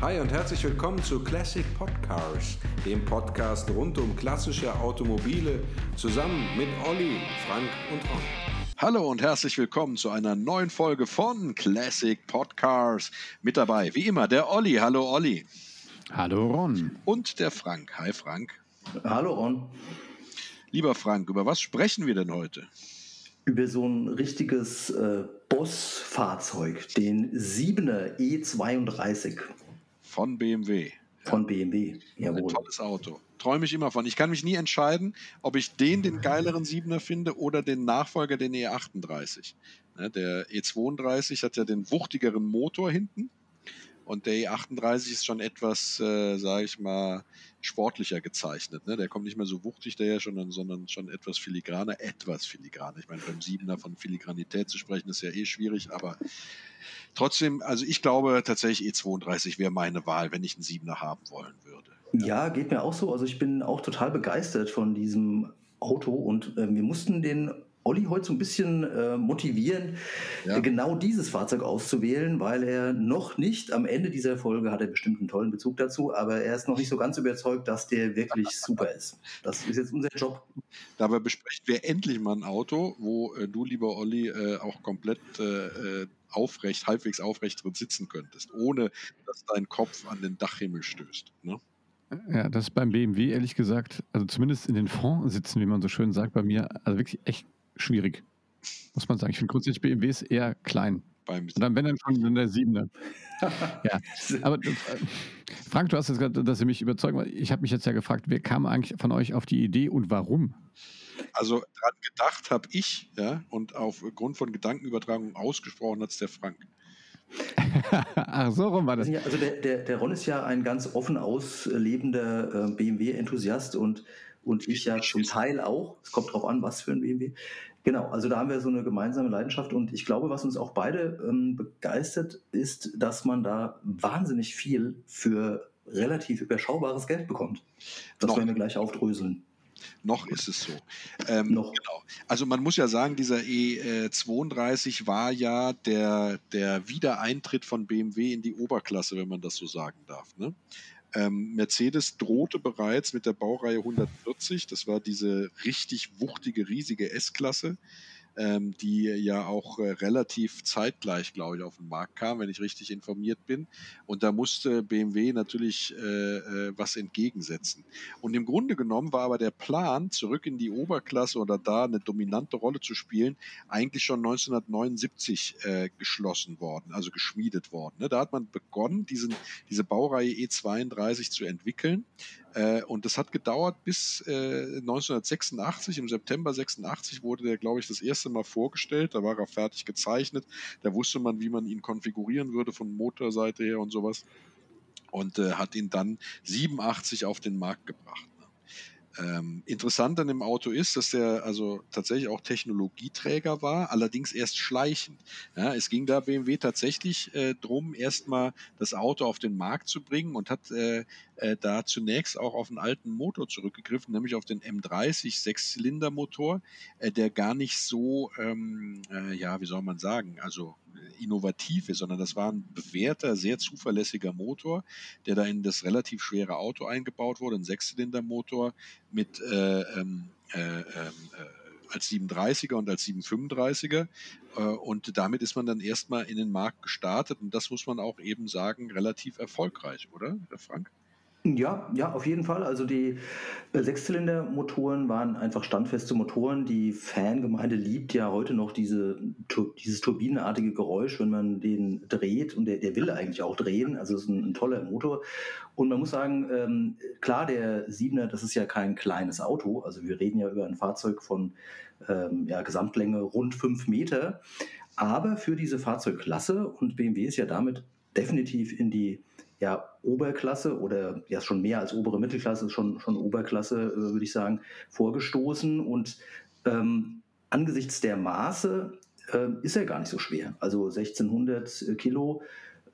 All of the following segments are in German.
Hi und herzlich willkommen zu Classic Podcars, dem Podcast rund um klassische Automobile, zusammen mit Olli, Frank und Ron. Hallo und herzlich willkommen zu einer neuen Folge von Classic Podcars. Mit dabei, wie immer, der Olli. Hallo Olli. Hallo Ron. Und der Frank. Hi Frank. Hallo Ron. Lieber Frank, über was sprechen wir denn heute? Über so ein richtiges äh, Boss-Fahrzeug, den 7er E32. Von BMW. Von BMW, jawohl. Ein tolles Auto. Träume ich immer von. Ich kann mich nie entscheiden, ob ich den, den geileren 7er finde oder den Nachfolger, den E38. Ne, der E32 hat ja den wuchtigeren Motor hinten und der E38 ist schon etwas, äh, sage ich mal, sportlicher gezeichnet. Ne? Der kommt nicht mehr so wuchtig daher, schon, sondern schon etwas filigraner, etwas filigraner. Ich meine, beim Siebener von Filigranität zu sprechen, ist ja eh schwierig, aber trotzdem, also ich glaube tatsächlich E32 wäre meine Wahl, wenn ich einen Siebener haben wollen würde. Ja, geht mir auch so. Also ich bin auch total begeistert von diesem Auto und äh, wir mussten den Olli heute so ein bisschen äh, motivieren, ja. genau dieses Fahrzeug auszuwählen, weil er noch nicht, am Ende dieser Folge hat er bestimmt einen tollen Bezug dazu, aber er ist noch nicht so ganz überzeugt, dass der wirklich super ist. Das ist jetzt unser Job. Dabei besprechen wir endlich mal ein Auto, wo äh, du, lieber Olli, äh, auch komplett äh, äh, aufrecht, halbwegs aufrecht drin sitzen könntest, ohne dass dein Kopf an den Dachhimmel stößt. Ne? Ja, das ist beim BMW ehrlich gesagt, also zumindest in den Fonds sitzen, wie man so schön sagt, bei mir, also wirklich echt schwierig. Muss man sagen. Ich finde grundsätzlich BMWs eher klein. Beim Und dann, wenn dann schon in der Siebener. ja. Aber äh, Frank, du hast jetzt gerade, dass Sie mich überzeugen. Ich habe mich jetzt ja gefragt, wer kam eigentlich von euch auf die Idee und warum? Also dran gedacht habe ich, ja, und aufgrund von Gedankenübertragung ausgesprochen hat es der Frank. Ach, so rum war das. Also der, der, der Ron ist ja ein ganz offen auslebender äh, BMW-Enthusiast und und ich ja zum Teil auch. Es kommt drauf an, was für ein BMW. Genau, also da haben wir so eine gemeinsame Leidenschaft und ich glaube, was uns auch beide ähm, begeistert, ist, dass man da wahnsinnig viel für relativ überschaubares Geld bekommt. Das Noch. werden wir gleich aufdröseln. Noch ist es so. Ähm, Noch. Genau. Also man muss ja sagen, dieser E32 war ja der, der Wiedereintritt von BMW in die Oberklasse, wenn man das so sagen darf. Ne? Ähm, Mercedes drohte bereits mit der Baureihe 140, das war diese richtig wuchtige, riesige S-Klasse, ähm, die ja auch äh, relativ zeitgleich, glaube ich, auf den Markt kam, wenn ich richtig informiert bin. Und da musste BMW natürlich äh, äh, was entgegensetzen. Und im Grunde genommen war aber der Plan, zurück in die Oberklasse oder da eine dominante Rolle zu spielen, eigentlich schon 1979 äh, geschlossen worden, also geschmiedet worden. Ne? Da hat man begonnen, diesen, diese Baureihe E32 zu entwickeln. Äh, und das hat gedauert bis äh, 1986, im September 86 wurde der, glaube ich, das erste Mal vorgestellt. Da war er fertig gezeichnet. Da wusste man, wie man ihn konfigurieren würde von Motorseite her und sowas. Und äh, hat ihn dann 87 auf den Markt gebracht. Ähm, interessant an dem Auto ist, dass der also tatsächlich auch Technologieträger war, allerdings erst schleichend. Ja, es ging da BMW tatsächlich äh, drum, erstmal das Auto auf den Markt zu bringen und hat äh, äh, da zunächst auch auf einen alten Motor zurückgegriffen, nämlich auf den M30 Sechszylindermotor, äh, der gar nicht so, ähm, äh, ja, wie soll man sagen, also innovativ ist, sondern das war ein bewährter, sehr zuverlässiger Motor, der da in das relativ schwere Auto eingebaut wurde, ein Sechszylindermotor mit äh, ähm, äh, ähm, äh, als 730er und als 735er. Äh, und damit ist man dann erstmal in den Markt gestartet und das muss man auch eben sagen, relativ erfolgreich, oder, Herr Frank? Ja, ja, auf jeden Fall. Also die äh, Sechszylindermotoren waren einfach standfeste Motoren. Die Fangemeinde liebt ja heute noch diese, dieses turbinenartige Geräusch, wenn man den dreht. Und der, der will eigentlich auch drehen. Also es ist ein, ein, toller Motor. Und man muss sagen, ähm, klar, der Siebener, das ist ja kein kleines Auto. Also wir reden ja über ein Fahrzeug von ähm, ja, Gesamtlänge rund fünf Meter. Aber für diese Fahrzeugklasse, und BMW ist ja damit definitiv in die ja, Oberklasse oder ja schon mehr als obere Mittelklasse, schon, schon Oberklasse, äh, würde ich sagen, vorgestoßen. Und ähm, angesichts der Maße äh, ist er gar nicht so schwer. Also 1600 Kilo,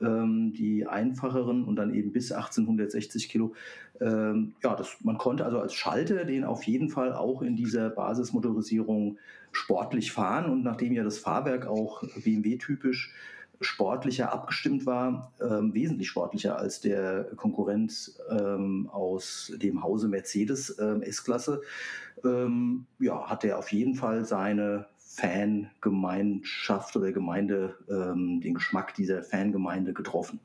ähm, die einfacheren und dann eben bis 1860 Kilo. Ähm, ja, das, man konnte also als Schalter den auf jeden Fall auch in dieser Basismotorisierung sportlich fahren. Und nachdem ja das Fahrwerk auch BMW-typisch sportlicher abgestimmt war, ähm, wesentlich sportlicher als der Konkurrent ähm, aus dem Hause Mercedes ähm, S-Klasse, ähm, ja, hat er auf jeden Fall seine Fangemeinschaft oder Gemeinde, ähm, den Geschmack dieser Fangemeinde getroffen.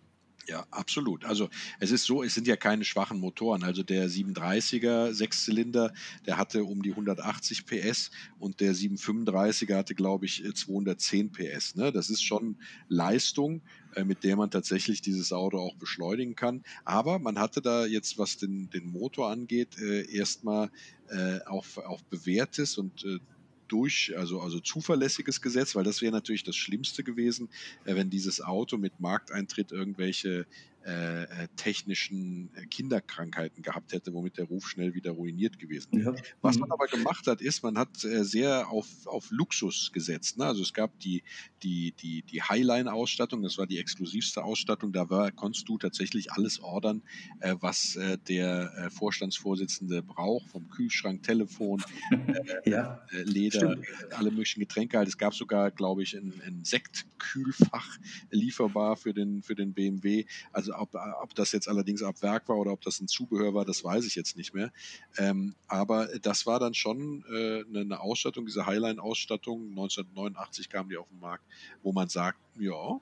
Ja, absolut. Also es ist so, es sind ja keine schwachen Motoren. Also der 730er Sechszylinder, der hatte um die 180 PS und der 735er hatte, glaube ich, 210 PS. Ne? Das ist schon Leistung, äh, mit der man tatsächlich dieses Auto auch beschleunigen kann. Aber man hatte da jetzt, was den, den Motor angeht, äh, erstmal äh, auf, auf bewährtes und äh, durch, also, also zuverlässiges Gesetz, weil das wäre natürlich das Schlimmste gewesen, äh, wenn dieses Auto mit Markteintritt irgendwelche äh, äh, technischen äh, Kinderkrankheiten gehabt hätte, womit der Ruf schnell wieder ruiniert gewesen wäre. Ja. Was man mhm. aber gemacht hat, ist, man hat äh, sehr auf, auf Luxus gesetzt. Ne? Also es gab die, die, die, die Highline-Ausstattung, das war die exklusivste Ausstattung, da war, konntest du tatsächlich alles ordern, äh, was der Vorstandsvorsitzende braucht, vom Kühlschrank, Telefon, ja, Leder, alle möglichen Getränke. Halt. Es gab sogar, glaube ich, ein, ein Sektkühlfach lieferbar für den, für den BMW. Also ob, ob das jetzt allerdings ab Werk war oder ob das ein Zubehör war, das weiß ich jetzt nicht mehr. Ähm, aber das war dann schon äh, eine Ausstattung, diese Highline-Ausstattung. 1989 kam die auf den Markt, wo man sagt, ja,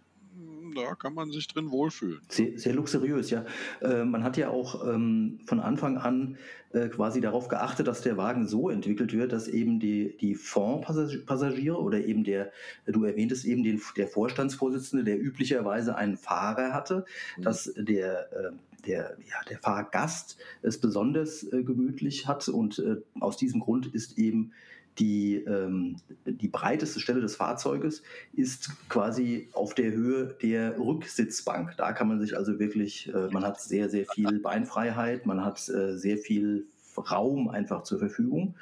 da kann man sich drin wohlfühlen. Sehr, sehr luxuriös, ja. Äh, man hat ja auch ähm, von Anfang an äh, quasi darauf geachtet, dass der Wagen so entwickelt wird, dass eben die, die Fondspassagiere oder eben der, du erwähntest eben den, der Vorstandsvorsitzende, der üblicherweise einen Fahrer hatte, mhm. dass der äh, der, ja, der Fahrgast es besonders äh, gemütlich hat und äh, aus diesem Grund ist eben die, ähm, die breiteste Stelle des Fahrzeuges ist quasi auf der Höhe der Rücksitzbank. Da kann man sich also wirklich, äh, man hat sehr, sehr viel Beinfreiheit, man hat äh, sehr viel Raum einfach zur Verfügung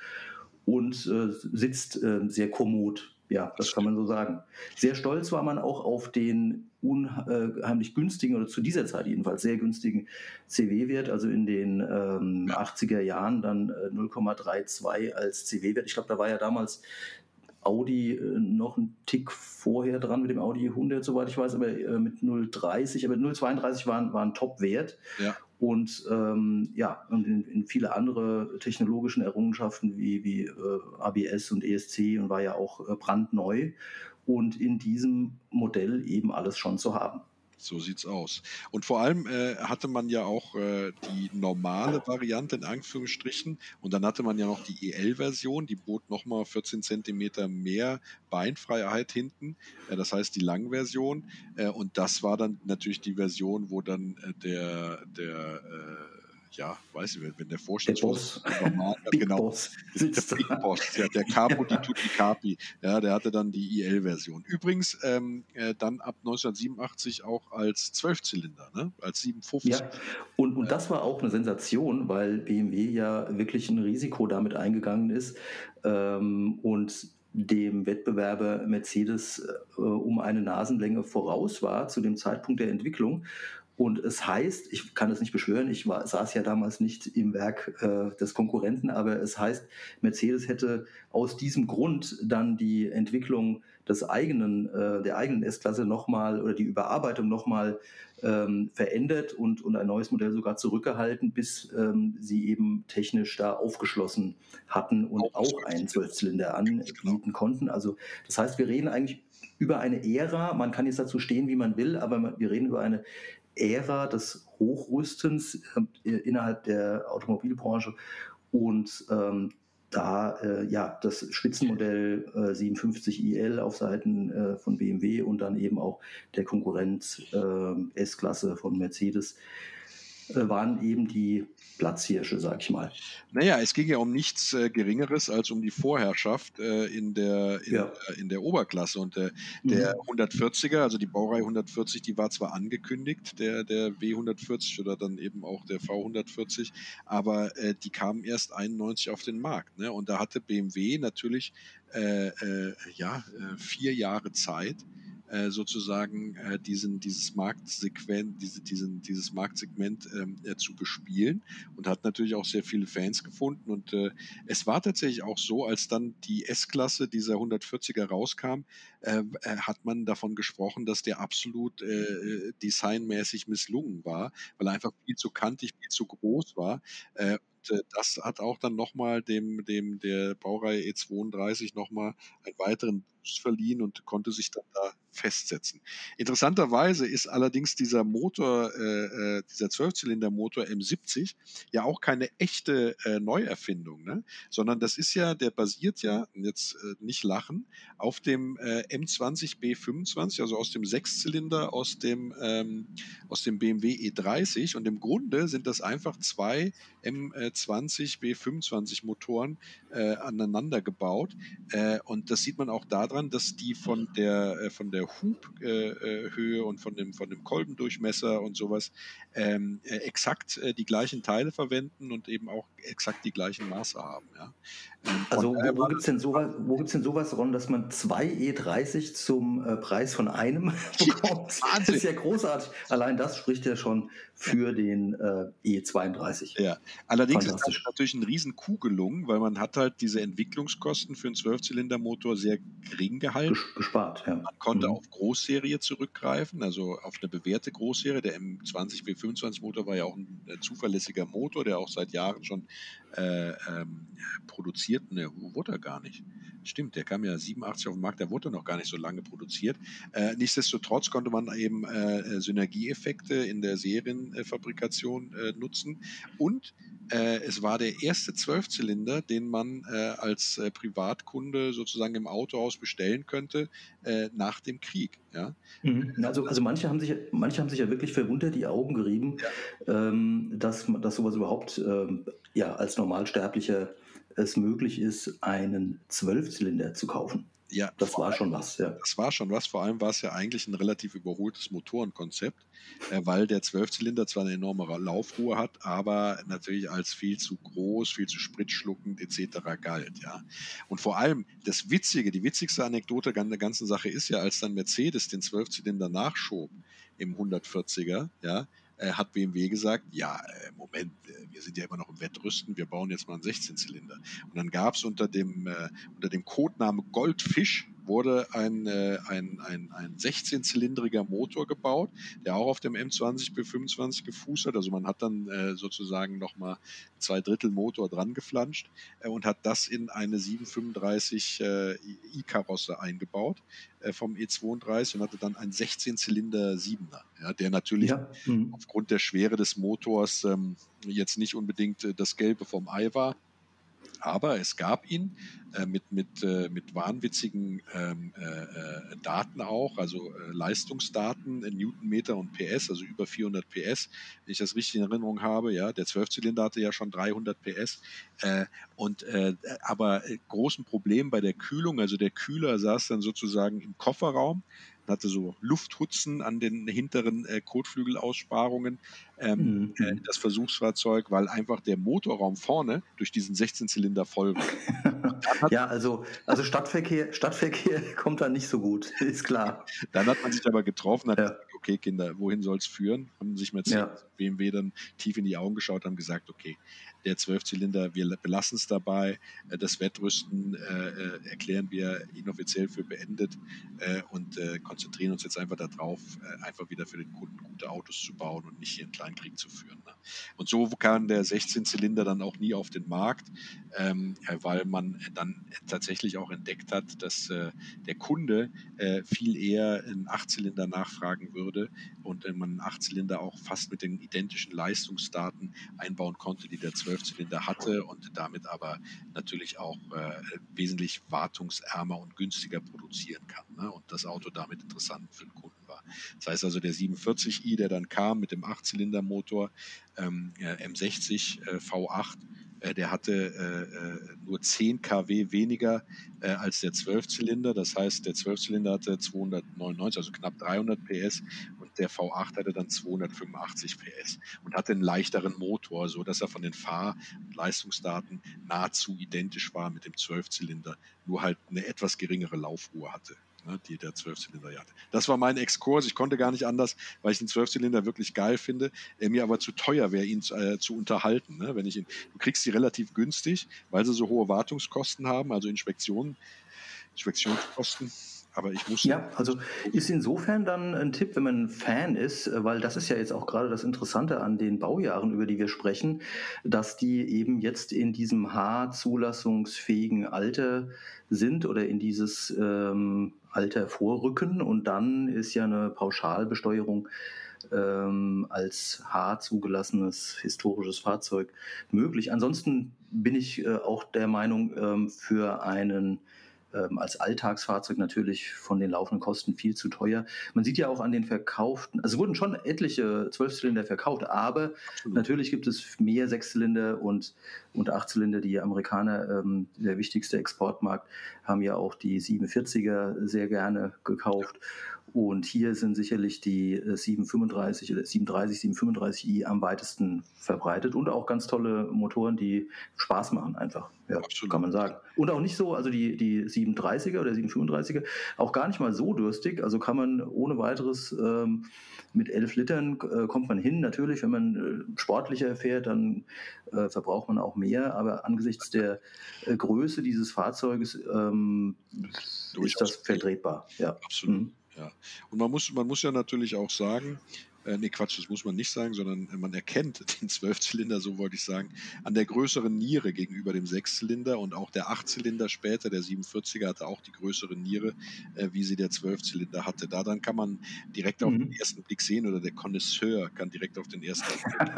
und äh, sitzt äh, sehr kommod ja, das kann man so sagen. Sehr stolz war man auch auf den unheimlich günstigen oder zu dieser Zeit jedenfalls sehr günstigen CW-Wert, also in den ähm, 80er Jahren dann äh, 0,32 als CW-Wert. Ich glaube, da war ja damals Audi äh, noch einen Tick vorher dran mit dem Audi 100, soweit ich weiß, aber äh, mit 0,30, aber 0,32 war, war ein Top-Wert. Ja. Und ähm, ja, und in, in, viele andere technologischen Errungenschaften wie, wie äh, ABS und ESC und war ja auch äh, brandneu und in diesem Modell eben alles schon zu haben. So sieht's aus. Und vor allem äh, hatte man ja auch äh, die normale Variante in Anführungsstrichen und dann hatte man ja noch die EL-Version, die bot nochmal 14 Zentimeter mehr Beinfreiheit hinten, äh, das heißt die Langversion. Äh, und das war dann natürlich die Version, wo dann äh, der, der äh, ja, weiß ich, wenn der Vorstandsboss normal, Big genau, Boss sitzt der Big Boss, der, der Capo di Tutti Capi, ja, der hatte dann die IL-Version. Übrigens ähm, äh, dann ab 1987 auch als Zwölfzylinder, ne? als 750. Ja, und, und das war auch eine Sensation, weil BMW ja wirklich ein Risiko damit eingegangen ist ähm, und dem Wettbewerber Mercedes äh, um eine Nasenlänge voraus war zu dem Zeitpunkt der Entwicklung und es heißt, ich kann es nicht beschwören, ich war, saß ja damals nicht im Werk äh, des Konkurrenten, aber es heißt, Mercedes hätte aus diesem Grund dann die Entwicklung des eigenen, äh, der eigenen S-Klasse nochmal oder die Überarbeitung nochmal ähm, verändert und, und ein neues Modell sogar zurückgehalten, bis ähm, sie eben technisch da aufgeschlossen hatten und auch, einen Zwölfzylinder anbieten genau. konnten. Also das heißt, wir reden eigentlich über eine Ära, man kann jetzt dazu stehen, wie man will, aber wir reden über eine Ära des Hochrüstens äh, innerhalb der Automobilbranche. Und ähm, da äh, ja das Spitzenmodell äh, 57 IL auf Seiten äh, von BMW und dann eben auch der Konkurrent äh, S-Klasse von Mercedes äh, waren eben die Platzhirsche, sag ich mal. Naja, es ging ja um nichts äh, Geringeres als um die Vorherrschaft äh, in, der, in, ja. äh, in, der Oberklasse. Und äh, der mhm. 140er, also die Baureihe 140, die war zwar angekündigt, der, der W140 oder dann eben auch der V140, aber äh, die kamen erst 91 auf den Markt. Ne? Und da hatte BMW natürlich äh, ja, vier Jahre Zeit, äh, sozusagen äh, diesen, dieses Marktsegment, diese, diesen, dieses Marktsegment ähm, äh, zu bespielen und hat natürlich auch sehr viele Fans gefunden. Und äh, es war tatsächlich auch so, als dann die S-Klasse dieser 140er rauskam, äh, äh, hat man davon gesprochen, dass der absolut designmäßig misslungen war, weil er einfach viel zu kantig, viel zu groß war. Und das hat auch dann nochmal dem, dem der Baureihe E32 nochmal einen weiteren Boost verliehen und konnte sich dann da festsetzen. Interessanterweise ist allerdings dieser Motor, äh, äh dieser Zwölfzylinder-Motor M70 ja auch keine echte äh, Neuerfindung, ne? sondern das ist ja, der basiert ja, jetzt äh, nicht lachen, auf dem äh, M20 B25, also aus dem Sechszylinder aus dem, ähm, aus dem BMW E30 und im Grunde sind das einfach zwei M20 B25 Motoren äh, aneinander gebaut und das sieht man auch daran, dass die von der, von der Hubhöhe äh, und von dem, von dem Kolbendurchmesser und sowas ähm, äh, exakt äh, die gleichen Teile verwenden und eben auch exakt die gleichen Maße haben. Ja. Ähm, also wo, wo gibt es denn, sowas, denn sowas, Ron, dass man zwei E30 zum äh, Preis von einem bekommt? das ist ja großartig. Allein das spricht ja schon für den äh, E32. Ja, allerdings ist das natürlich ein riesen Kuh gelungen, weil man hat halt diese Entwicklungskosten für einen Zwölfzylindermotor sehr gering gehalten. Gespart, ja. Man konnte mhm. auf Großserie zurückgreifen, also auf eine bewährte Großserie. Der M20 B25 Motor war ja auch ein, ein zuverlässiger Motor, der auch seit Jahren schon äh, ähm, produziert. Ne, wurde er gar nicht. Stimmt, der kam ja 87 auf den Markt, der wurde noch gar nicht so lange produziert. Äh, nichtsdestotrotz konnte man eben äh, Synergieeffekte in der Serienfabrikation äh, nutzen und äh, es war der erste Zwölfzylinder, den man äh, als äh, Privatkunde sozusagen im Autohaus bestellen könnte nach dem Krieg. Ja? Mhm. Also, also manche, haben sich, manche haben sich ja wirklich verwundert die Augen gerieben, ja. ähm, dass, dass sowas überhaupt ähm, ja, als Normalsterblicher es möglich ist, einen Zwölfzylinder zu kaufen. Ja, das war schon was. Ja. Das war schon was. Vor allem war es ja eigentlich ein relativ überholtes Motorenkonzept, äh, weil der Zwölfzylinder zwar eine enorme Laufruhe hat, aber natürlich als viel zu groß, viel zu spritschluckend etc. galt. Ja. Und vor allem das Witzige, die witzigste Anekdote an der ganzen Sache ist ja, als dann Mercedes den Zwölfzylinder nachschob im 140er, ja, äh, hat BMW gesagt, ja, äh, Moment, äh, wir sind ja immer noch im Wettrüsten, wir bauen jetzt mal einen 16-Zylinder. Und dann gab es unter dem, unter dem Codename Goldfisch wurde ein, äh, ein, ein, ein 16-zylindriger Motor gebaut, der auch auf dem M20 B25 gefußt hat. Also man hat dann äh, sozusagen nochmal zwei Drittel Motor dran geflanscht äh, und hat das in eine 735 äh, i-Karosse eingebaut äh, vom E32 und hatte dann einen 16-Zylinder 7er, ja, der natürlich ja. mhm. aufgrund der Schwere des Motors ähm, jetzt nicht unbedingt äh, das Gelbe vom Ei war aber es gab ihn äh, mit, mit, äh, mit wahnwitzigen ähm, äh, äh Daten auch, also äh, Leistungsdaten, äh, Newtonmeter und PS, also über 400 PS, wenn ich das richtig in Erinnerung habe. Ja, der Zwölfzylinder hatte ja schon 300 PS. und aber großen Problem bei der Kühlung, also der Kühler saß dann sozusagen im Kofferraum hatte so Lufthutzen an den hinteren äh, Kotflügelaussparungen, ähm, mhm. äh, das Versuchsfahrzeug, weil einfach der Motorraum vorne durch diesen 16-Zylinder voll war. ja, also, also Stadtverkehr, Stadtverkehr kommt da nicht so gut, ist klar. Dann hat man sich aber getroffen, hat ja. Okay, Kinder, wohin soll es führen? Haben sich Mercedes, ja. BMW dann tief in die Augen geschaut, haben gesagt, okay, der Zwölfzylinder, wir belassen es dabei. Äh, das Wettrüsten äh, äh, erklären wir inoffiziell für beendet äh, und äh, konzentrieren uns jetzt einfach darauf, äh, einfach wieder für den Kunden gute Autos zu bauen und nicht hier einen Kleinkrieg zu führen. Ne? Und so kam der 16-Zylinder dann auch nie auf den Markt, ähm, weil man dann tatsächlich auch entdeckt hat, dass der Kunde viel eher einen Achtzylinder nachfragen würde und man einen Achtzylinder auch fast mit den identischen Leistungsdaten einbauen konnte, die der 12 Zwölfzylinder hatte und damit aber natürlich auch äh, wesentlich wartungsärmer und günstiger produzieren kann. Ne? Und das Auto damit interessant für den Kunden war. Das heißt also, der 47i, der dann kam mit dem Achtzylindermotor, ähm, M60 äh, V8, äh, der hatte äh, äh nur 10 kW weniger äh, als der 12-Zylinder. Das heißt, der 12-Zylinder hatte 299, also knapp 300 PS und der V8 hatte dann 285 PS und hatte einen leichteren Motor, so dass er von den Fahr- und Leistungsdaten nahezu identisch war mit dem 12-Zylinder, nur halt eine etwas geringere Laufruhe hatte. Ne, die der Zwölfzylinder hatte. Das war mein Exkurs. Ich konnte gar nicht anders, weil ich den Zwölfzylinder wirklich geil finde, er mir aber zu teuer wäre, ihn äh, zu unterhalten. Ne? Wenn ich ihn, du kriegst sie relativ günstig, weil sie so hohe Wartungskosten haben, also Inspektionen, Inspektionskosten aber ich muss. Ja, also ist insofern dann ein Tipp, wenn man Fan ist, weil das ist ja jetzt auch gerade das Interessante an den Baujahren, über die wir sprechen, dass die eben jetzt in diesem H-zulassungsfähigen Alter sind oder in dieses ähm, Alter vorrücken und dann ist ja eine Pauschalbesteuerung ähm, als H zugelassenes historisches Fahrzeug möglich. Ansonsten bin ich äh, auch der Meinung, ähm, für einen ähm, als Alltagsfahrzeug natürlich von den laufenden Kosten viel zu teuer. Man sieht ja auch an den verkauften, also es wurden schon etliche Zwölfzylinder verkauft, aber Absolut. natürlich gibt es mehr Sechszylinder und, und Achtzylinder. Die Amerikaner, ähm, der wichtigste Exportmarkt, haben ja auch die 47er sehr gerne gekauft. Ja. Und hier sind sicherlich die 735 äh, oder 730, 735i am weitesten verbreitet und auch ganz tolle Motoren, die Spaß machen einfach. Ja, Absolut. kann man sagen. Und auch nicht so, also die, die 730er oder 735er, auch gar nicht mal so durstig. Also kann man ohne weiteres ähm, mit 11 Litern äh, kommt man hin. Natürlich, wenn man äh, sportlicher fährt, dann äh, verbraucht man auch mehr. Aber angesichts der äh, Größe dieses Fahrzeuges ähm, ist das vertretbar. Ja. Absolut. Mhm. Ja. Und man muss, man muss ja natürlich auch sagen, äh, nee, Quatsch, das muss man nicht sagen, sondern man erkennt den Zwölfzylinder, so wollte ich sagen, an der größeren Niere gegenüber dem Sechszylinder und auch der Achtzylinder später, der 47er hatte auch die größere Niere, äh, wie sie der Zwölfzylinder hatte. Da dann kann man direkt auf mhm. den ersten Blick sehen oder der Connoisseur kann direkt auf den ersten Blick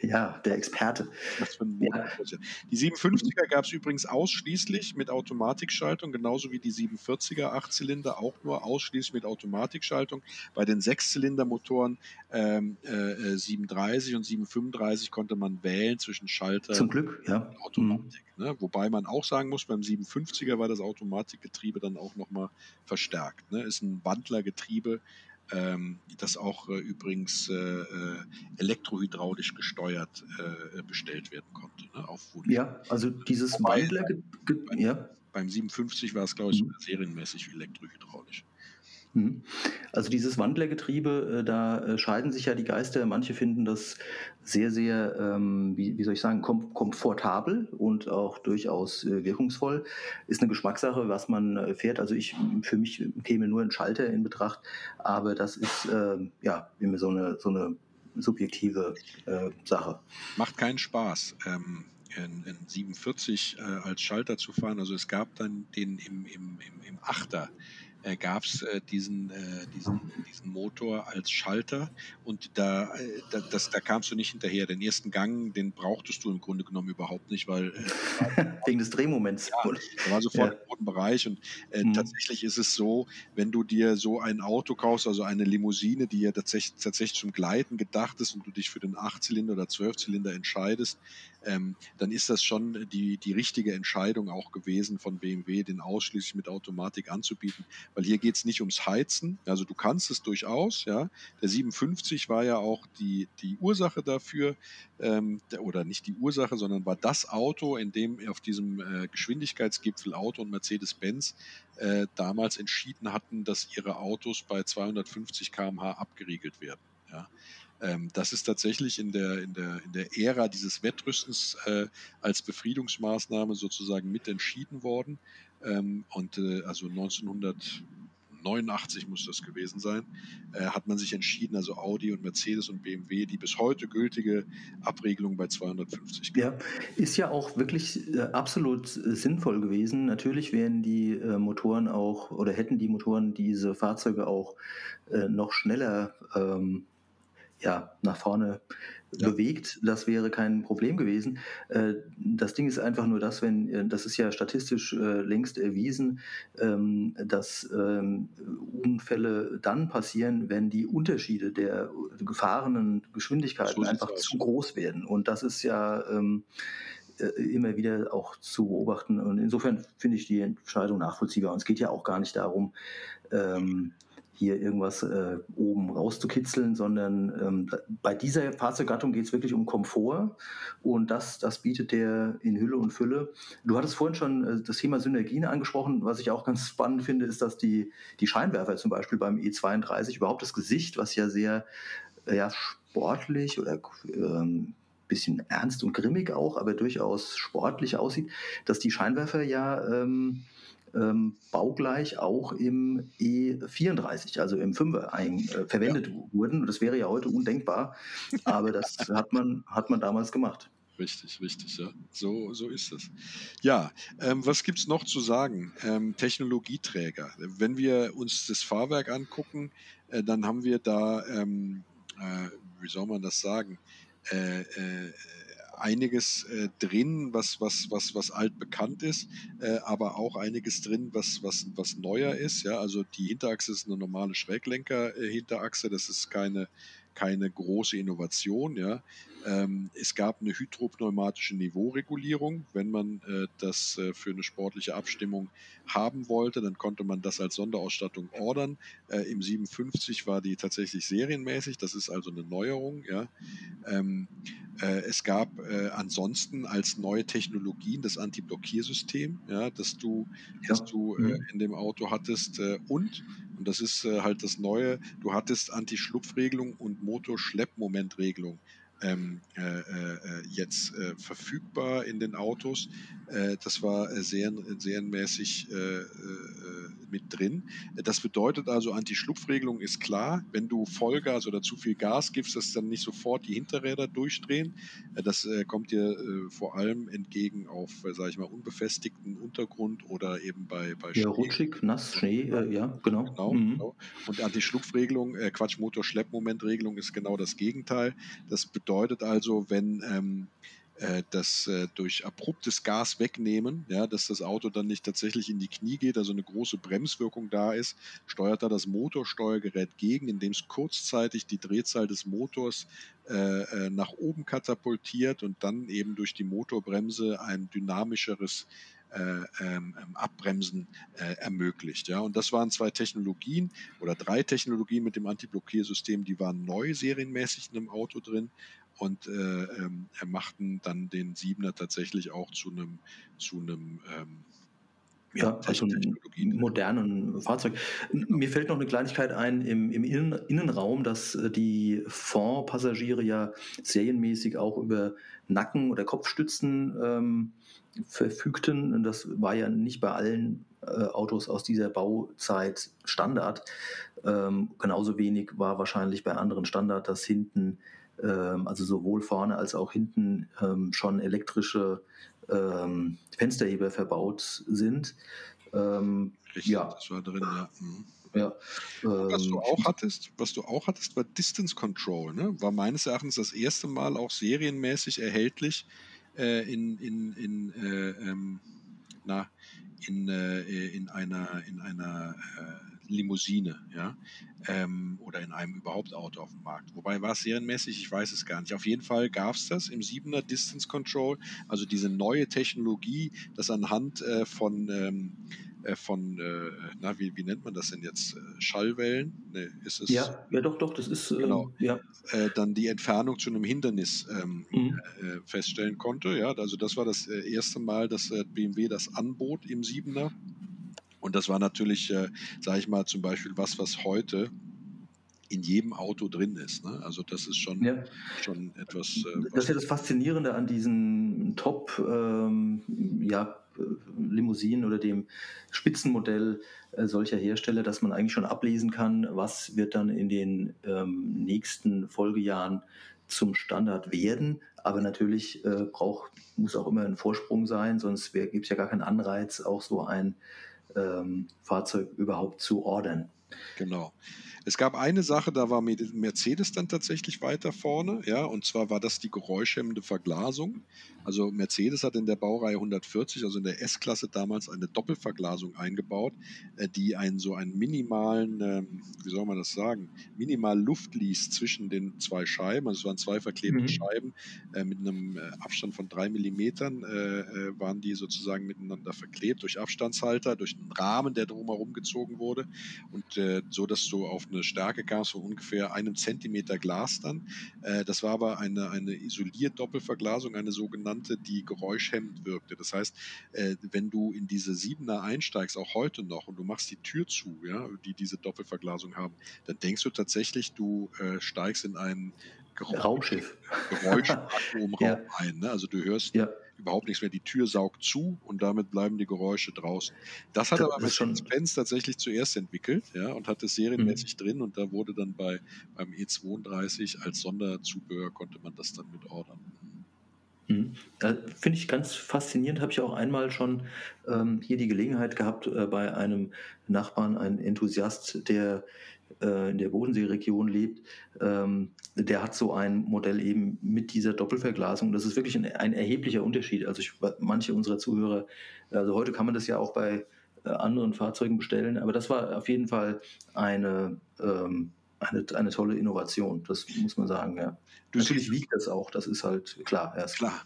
Ja, der Experte. Ja. Die 57er gab es übrigens ausschließlich mit Automatikschaltung, genauso wie die 47er Achtzylinder auch nur ausschließlich mit Automatikschaltung. Bei den Sechszylindermotoren ähm, äh, 37 und 735 konnte man wählen zwischen Schalter Zum Glück, ja. und Automatik. Mhm. Ne? Wobei man auch sagen muss, beim 750er war das Automatikgetriebe dann auch nochmal verstärkt. Ne? Ist ein Wandlergetriebe, ähm, das auch äh, übrigens äh, äh elektrohydraulisch gesteuert äh, bestellt werden konnte. Ne? Auf ja, also dieses Wandler. Ja. Beim 750 war es, glaube ich, mhm. serienmäßig elektrohydraulisch. Mhm. Also dieses Wandlergetriebe, äh, da äh, scheiden sich ja die Geister. Manche finden das sehr, sehr, ähm, wie, soll ich sagen, kom komfortabel und auch durchaus äh, wirkungsvoll. Ist eine Geschmackssache, was man äh, fährt. Also ich, für mich käme nur ein Schalter in Betracht, aber das ist äh, ja immer so eine, so eine subjektive Sache. Macht keinen Spaß. Ähm in, in 47 äh, als Schalter zu fahren. Also es gab dann den im, im, im, im Achter äh, gab es äh, diesen, äh, diesen, diesen Motor als Schalter und da, äh, da, das, da kamst du nicht hinterher. Den ersten Gang, den brauchtest du im Grunde genommen überhaupt nicht, weil äh, wegen des Drehmoments. Ja, da war sofort Bereich und äh, mhm. tatsächlich ist es so, wenn du dir so ein Auto kaufst, also eine Limousine, die ja tatsächlich, tatsächlich zum Gleiten gedacht ist und du dich für den Achtzylinder oder Zwölfzylinder entscheidest, ähm, dann ist das schon die, die richtige Entscheidung auch gewesen von BMW, den ausschließlich mit Automatik anzubieten, weil hier geht es nicht ums Heizen, also du kannst es durchaus, ja. Der 57 war ja auch die, die Ursache dafür, ähm, oder nicht die Ursache, sondern war das Auto, in dem auf diesem äh, Geschwindigkeitsgipfel Auto und Mercedes-Benz äh, damals entschieden hatten, dass ihre Autos bei 250 km/h abgeriegelt werden. Ja. Ähm, das ist tatsächlich in der, in der, in der Ära dieses Wettrüstens äh, als Befriedungsmaßnahme sozusagen mit entschieden worden. Ähm, und äh, also 1989 muss das gewesen sein, äh, hat man sich entschieden, also Audi und Mercedes und BMW, die bis heute gültige Abregelung bei 250. Ja, ist ja auch wirklich äh, absolut sinnvoll gewesen. Natürlich wären die äh, Motoren auch oder hätten die Motoren diese Fahrzeuge auch äh, noch schneller ähm, ja, nach vorne ja. bewegt, das wäre kein Problem gewesen. Äh, das Ding ist einfach nur das, wenn, äh, das ist ja statistisch äh, längst erwiesen, ähm, dass ähm, Unfälle dann passieren, wenn die Unterschiede der gefahrenen Geschwindigkeiten einfach zu groß werden. Und das ist ja ähm, immer wieder auch zu beobachten. Und insofern finde ich die Entscheidung nachvollziehbar. Und es geht ja auch gar nicht darum, hier irgendwas äh, oben rauszukitzeln, sondern ähm, bei dieser Fahrzeuggattung geht es wirklich um Komfort und das, das bietet der in Hülle und Fülle. Du hattest vorhin schon äh, das Thema Synergien angesprochen. Was ich auch ganz spannend finde, ist, dass die, die Scheinwerfer zum Beispiel beim E32 überhaupt das Gesicht, was ja sehr äh, ja, sportlich oder ähm, bisschen ernst und grimmig auch, aber durchaus sportlich aussieht, dass die Scheinwerfer ja ähm, ähm, baugleich auch im E34, also im 5er ein, äh, verwendet ja. wurden. Das wäre ja heute undenkbar, aber das hat man, hat man damals gemacht. Richtig, richtig, ja. So, so ist es. Ja, ähm, was gibt es noch zu sagen? Ähm, Technologieträger. Wenn wir uns das Fahrwerk angucken, äh, dann haben wir da, ähm, äh, wie soll man das sagen, äh, äh, einiges äh, drin, was, was, was, was altbekannt ist, äh, aber auch einiges drin, was, was, was neuer ist. Ja? Also die Hinterachse ist eine normale Schräglenker-Hinterachse, das ist keine, keine große Innovation. Ja? Ähm, es gab eine hydropneumatische Niveauregulierung. Wenn man äh, das äh, für eine sportliche Abstimmung haben wollte, dann konnte man das als Sonderausstattung ordern. Äh, Im 57 war die tatsächlich serienmäßig. Das ist also eine Neuerung. Ja. Ähm, äh, es gab äh, ansonsten als neue Technologien das Anti-Blockiersystem, ja, das du, das du äh, mhm. in dem Auto hattest. und und das ist halt das Neue. Du hattest Anti-Schlupfregelung und Motorschleppmomentregelung ähm, äh, äh, jetzt äh, verfügbar in den Autos. Äh, das war äh, sehr, serienmäßig äh, mit drin. Das bedeutet also, Anti-Schlupfregelung ist klar. Wenn du Vollgas oder zu viel Gas gibst, dass dann nicht sofort die Hinterräder durchdrehen. das kommt dir vor allem entgegen auf, sage ich mal, unbefestigten Untergrund oder eben bei, bei Schnee. Ja, rutschig, nass, Schnee, ja, genau. Genau, mhm. genau. Und Anti-Schlupfregelung, Quatsch, Motor-Schleppmomentregelung ist genau das Gegenteil. Das bedeutet also, wenn ähm, äh, das äh, durch abruptes Gas wegnehmen, ja, dass das Auto dann nicht tatsächlich in die Knie geht, also eine große Bremswirkung da ist, steuert da das Motorsteuergerät gegen, indem es kurzzeitig die Drehzahl des Motors äh, äh, nach oben katapultiert und dann eben durch die Motorbremse ein dynamischeres äh, ähm, Abbremsen äh, ermöglicht. Ja? Und das waren zwei Technologien oder drei Technologien mit dem Antiblockiersystem, die waren neu serienmäßig in einem Auto drin und äh, ähm, machten dann den Siebener tatsächlich auch zu einem zu einem ähm, ja, also ein modernen Fahrzeug. Mir fällt noch eine Kleinigkeit ein im, im Innen, Innenraum, dass äh, die Fondpassagiere ja serienmäßig auch über Nacken- oder Kopfstützen ähm, verfügten. Und das war ja nicht bei allen äh, Autos aus dieser Bauzeit Standard. Ähm, genauso wenig war wahrscheinlich bei anderen Standard, dass hinten also sowohl vorne als auch hinten ähm, schon elektrische ähm, Fensterheber verbaut sind. Richtig, ja. das war drin, ja. Mhm. Ja, was du auch hattest, was du auch hattest, war Distance Control, ne? War meines Erachtens das erste Mal auch serienmäßig erhältlich äh, in, in, in, äh, ähm, na, in, äh, in einer, in einer äh, Limousine, ja, ähm, oder in einem überhaupt Auto auf dem Markt. Wobei war es serienmäßig, ich weiß es gar nicht. Auf jeden Fall gab es das im 7er Distance Control, also diese neue Technologie, das anhand äh, von ähm, äh, von, äh, na, wie, wie nennt man das denn jetzt? Äh, Schallwellen? Nee, ist es, ja, ja, doch, doch, das ist, ähm, genau, ja. Äh, dann die Entfernung zu einem Hindernis ähm, mhm. Äh, feststellen konnte. Ja, also das war das erste Mal, dass BMW das anbot im 7er. Und das war natürlich, äh, sage ich mal, zum Beispiel was, was heute in jedem Auto drin ist. Ne? Also das ist schon, ja. schon etwas. Äh, das ist ja das Faszinierende an diesen Top ähm, ja, Limousinen oder dem Spitzenmodell äh, solcher Hersteller, dass man eigentlich schon ablesen kann, was wird dann in den ähm, nächsten Folgejahren zum Standard werden. Aber natürlich äh, braucht, muss auch immer ein Vorsprung sein, sonst gibt es ja gar keinen Anreiz, auch so ein ähm, Fahrzeug überhaupt zu ordern. Genau. Es gab eine Sache, da war Mercedes dann tatsächlich weiter vorne, ja, und zwar war das die geräuschhemmende Verglasung. Also Mercedes hat in der Baureihe 140, also in der S-Klasse damals eine Doppelverglasung eingebaut, äh, die einen so einen minimalen, ähm, wie soll man das sagen, minimal Luft ließ zwischen den zwei Scheiben. Also es waren zwei verklebte mhm. Scheiben äh, mit einem äh, Abstand von drei Millimetern waren die sozusagen miteinander verklebt durch Abstandshalter, durch einen Rahmen, der drumherum gezogen wurde und so, dass du auf eine Stärke kamst von ungefähr einem Zentimeter Glas dann. das war aber eine, eine isoliert Doppelverglasung, eine sogenannte, die geräuschhemmend wirkte. Das heißt, wenn du in diese Siebener einsteigst, auch heute noch, und du machst die Tür zu, ja, die diese Doppelverglasung haben, dann denkst du tatsächlich, du äh, steigst in ein Geräusch, Raumschiff. Geräuschvakuumraum ja. ein. Ne? Also du hörst ja. Überhaupt nichts mehr. Die Tür saugt zu und damit bleiben die Geräusche draußen. Das hat das aber Mercedes-Benz tatsächlich zuerst entwickelt ja, und hatte es serienmäßig mhm. drin und da wurde dann bei, beim E32 als Sonderzubehör konnte man das dann mit ordern. Mhm. Finde ich ganz faszinierend. Habe ich auch einmal schon ähm, hier die Gelegenheit gehabt, äh, bei einem Nachbarn, ein Enthusiast, der in der Bodenseeregion lebt, ähm, der hat so ein Modell eben mit dieser Doppelverglasung. Das ist wirklich ein, ein erheblicher Unterschied. Also ich, manche unserer Zuhörer, also heute kann man das ja auch bei äh, anderen Fahrzeugen bestellen, aber das war auf jeden Fall eine ähm, eine, eine tolle Innovation, das muss man sagen, ja. Du Natürlich siehst, wiegt das auch, das ist halt klar. Erst, klar.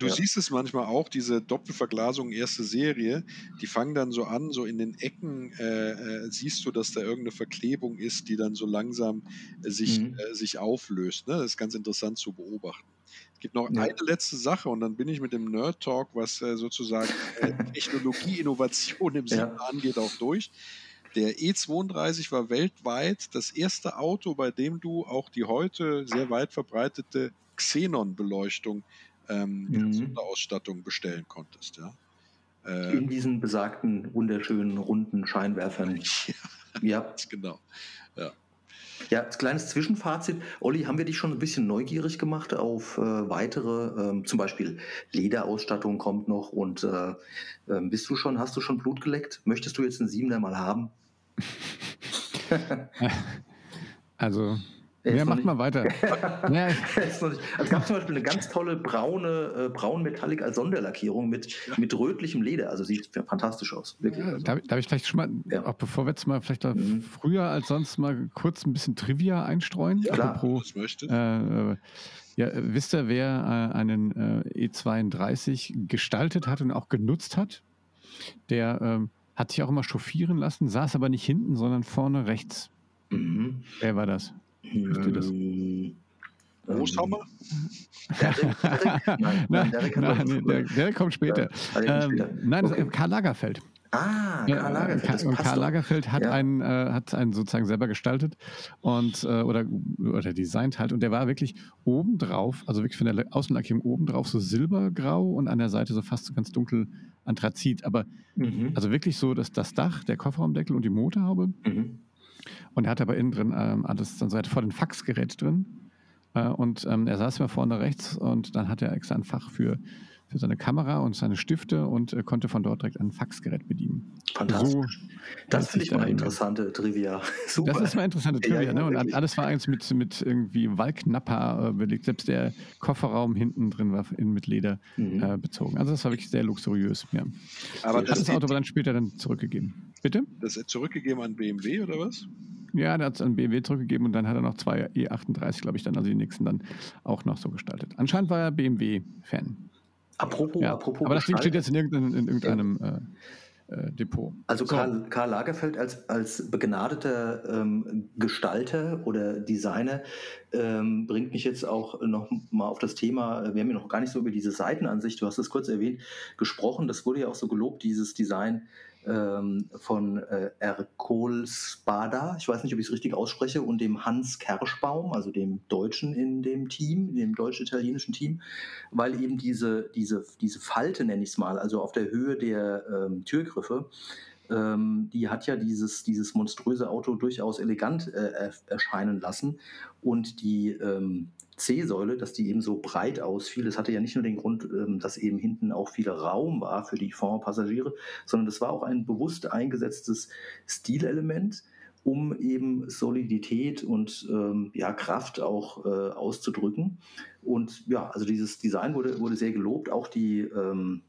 Du ja. siehst es manchmal auch, diese Doppelverglasung erste Serie, die fangen dann so an, so in den Ecken äh, äh, siehst du, dass da irgendeine Verklebung ist, die dann so langsam äh, sich, mhm. äh, sich auflöst. Ne? Das ist ganz interessant zu beobachten. Es gibt noch ja. eine letzte Sache und dann bin ich mit dem Nerd Talk, was äh, sozusagen äh, Technologie-Innovation im Sinne ja. angeht, auch durch. Der E32 war weltweit das erste Auto, bei dem du auch die heute sehr weit verbreitete Xenon-Beleuchtung ähm, mhm. Sonderausstattung bestellen konntest. Ja? Äh, In diesen besagten wunderschönen runden Scheinwerfern. ja, ja. genau. Ja. Ja, als kleines Zwischenfazit. Olli, haben wir dich schon ein bisschen neugierig gemacht auf äh, weitere, ähm, zum Beispiel Lederausstattung kommt noch und äh, äh, bist du schon, hast du schon Blut geleckt? Möchtest du jetzt einen Siebener mal haben? also, ja, mach mal weiter. ja. es gab zum Beispiel eine ganz tolle braune, äh, braun Metallic als Sonderlackierung mit, mit rötlichem Leder. Also sieht fantastisch aus. Wirklich. Ja, darf, darf, ich vielleicht schon mal, ja. auch bevor wir jetzt mal vielleicht mhm. früher als sonst mal kurz ein bisschen Trivia einstreuen? Ja, klar. Apropos, äh, ja, wisst ihr, wer äh, einen äh, E32 gestaltet hat und auch genutzt hat? Der ähm, hat sich auch immer chauffieren lassen, saß aber nicht hinten, sondern vorne rechts. Mhm. Wer war das? Wisst ihr das? Ähm, Großhammer? nein, nein, Derek, nein, der, der, kommt später. Ja, ähm, nein, das okay. ist Karl Lagerfeld. Ah, Karl Lagerfeld. und Karl Lagerfeld hat ja. einen, äh, hat einen sozusagen selber gestaltet und äh, oder, oder designt halt. Und der war wirklich obendrauf, also wirklich von der Außenlackierung obendrauf so silbergrau und an der Seite so fast so ganz dunkel Anthrazit. Aber mhm. also wirklich so, dass das Dach, der Kofferraumdeckel und die Motorhaube. Mhm. Und er hat aber innen drin ähm, alles dann so vor dem Faxgerät drin. Äh, und ähm, er saß immer vorne rechts und dann hat er extra ein Fach für für seine Kamera und seine Stifte und äh, konnte von dort direkt ein Faxgerät bedienen. Fantastisch. So, das finde ich mal interessante Trivia. Super. Das ist mal interessante Trivia. Ja, ne? Und wirklich. alles war eigentlich mit, mit irgendwie Wallknapper äh, belegt. Selbst der Kofferraum hinten drin war in, mit Leder mhm. äh, bezogen. Also das war wirklich sehr luxuriös. Ja. Aber das, das Auto war dann später dann zurückgegeben. Bitte? Das ist zurückgegeben an BMW oder was? Ja, der hat es an BMW zurückgegeben und dann hat er noch zwei E38, glaube ich, dann, also die nächsten dann auch noch so gestaltet. Anscheinend war er BMW-Fan. Apropos, ja, apropos aber das Ding steht jetzt in, irgendeinem, in irgendeinem äh, äh, Depot. Also so. Karl, Karl, Lagerfeld als, als begnadeter ähm, Gestalter oder Designer ähm, bringt mich jetzt auch noch mal auf das Thema, wir haben ja noch gar nicht so über diese Seitenansicht, du hast es kurz erwähnt, gesprochen. Das wurde ja auch so gelobt, dieses Design ähm, von äh, Ercole Spada, ich weiß nicht, ob ich es richtig ausspreche, und dem Hans Kerschbaum, also dem Deutschen in dem Team, dem deutsch-italienischen Team, weil eben diese, diese, diese Falte, nenne ich es mal, also auf der Höhe der ähm, Türgriffe, ähm, die hat ja dieses, dieses monströse Auto durchaus elegant äh, erscheinen lassen. Und die ähm, C-Säule, dass die eben so breit ausfiel. Das hatte ja nicht nur den Grund, ähm, dass eben hinten auch viel Raum war für die Fondpassagiere, sondern das war auch ein bewusst eingesetztes Stilelement. um eben Solidität und ähm, ja, Kraft auch äh, auszudrücken. Und ja, also dieses Design wurde, wurde sehr gelobt, auch die ähm,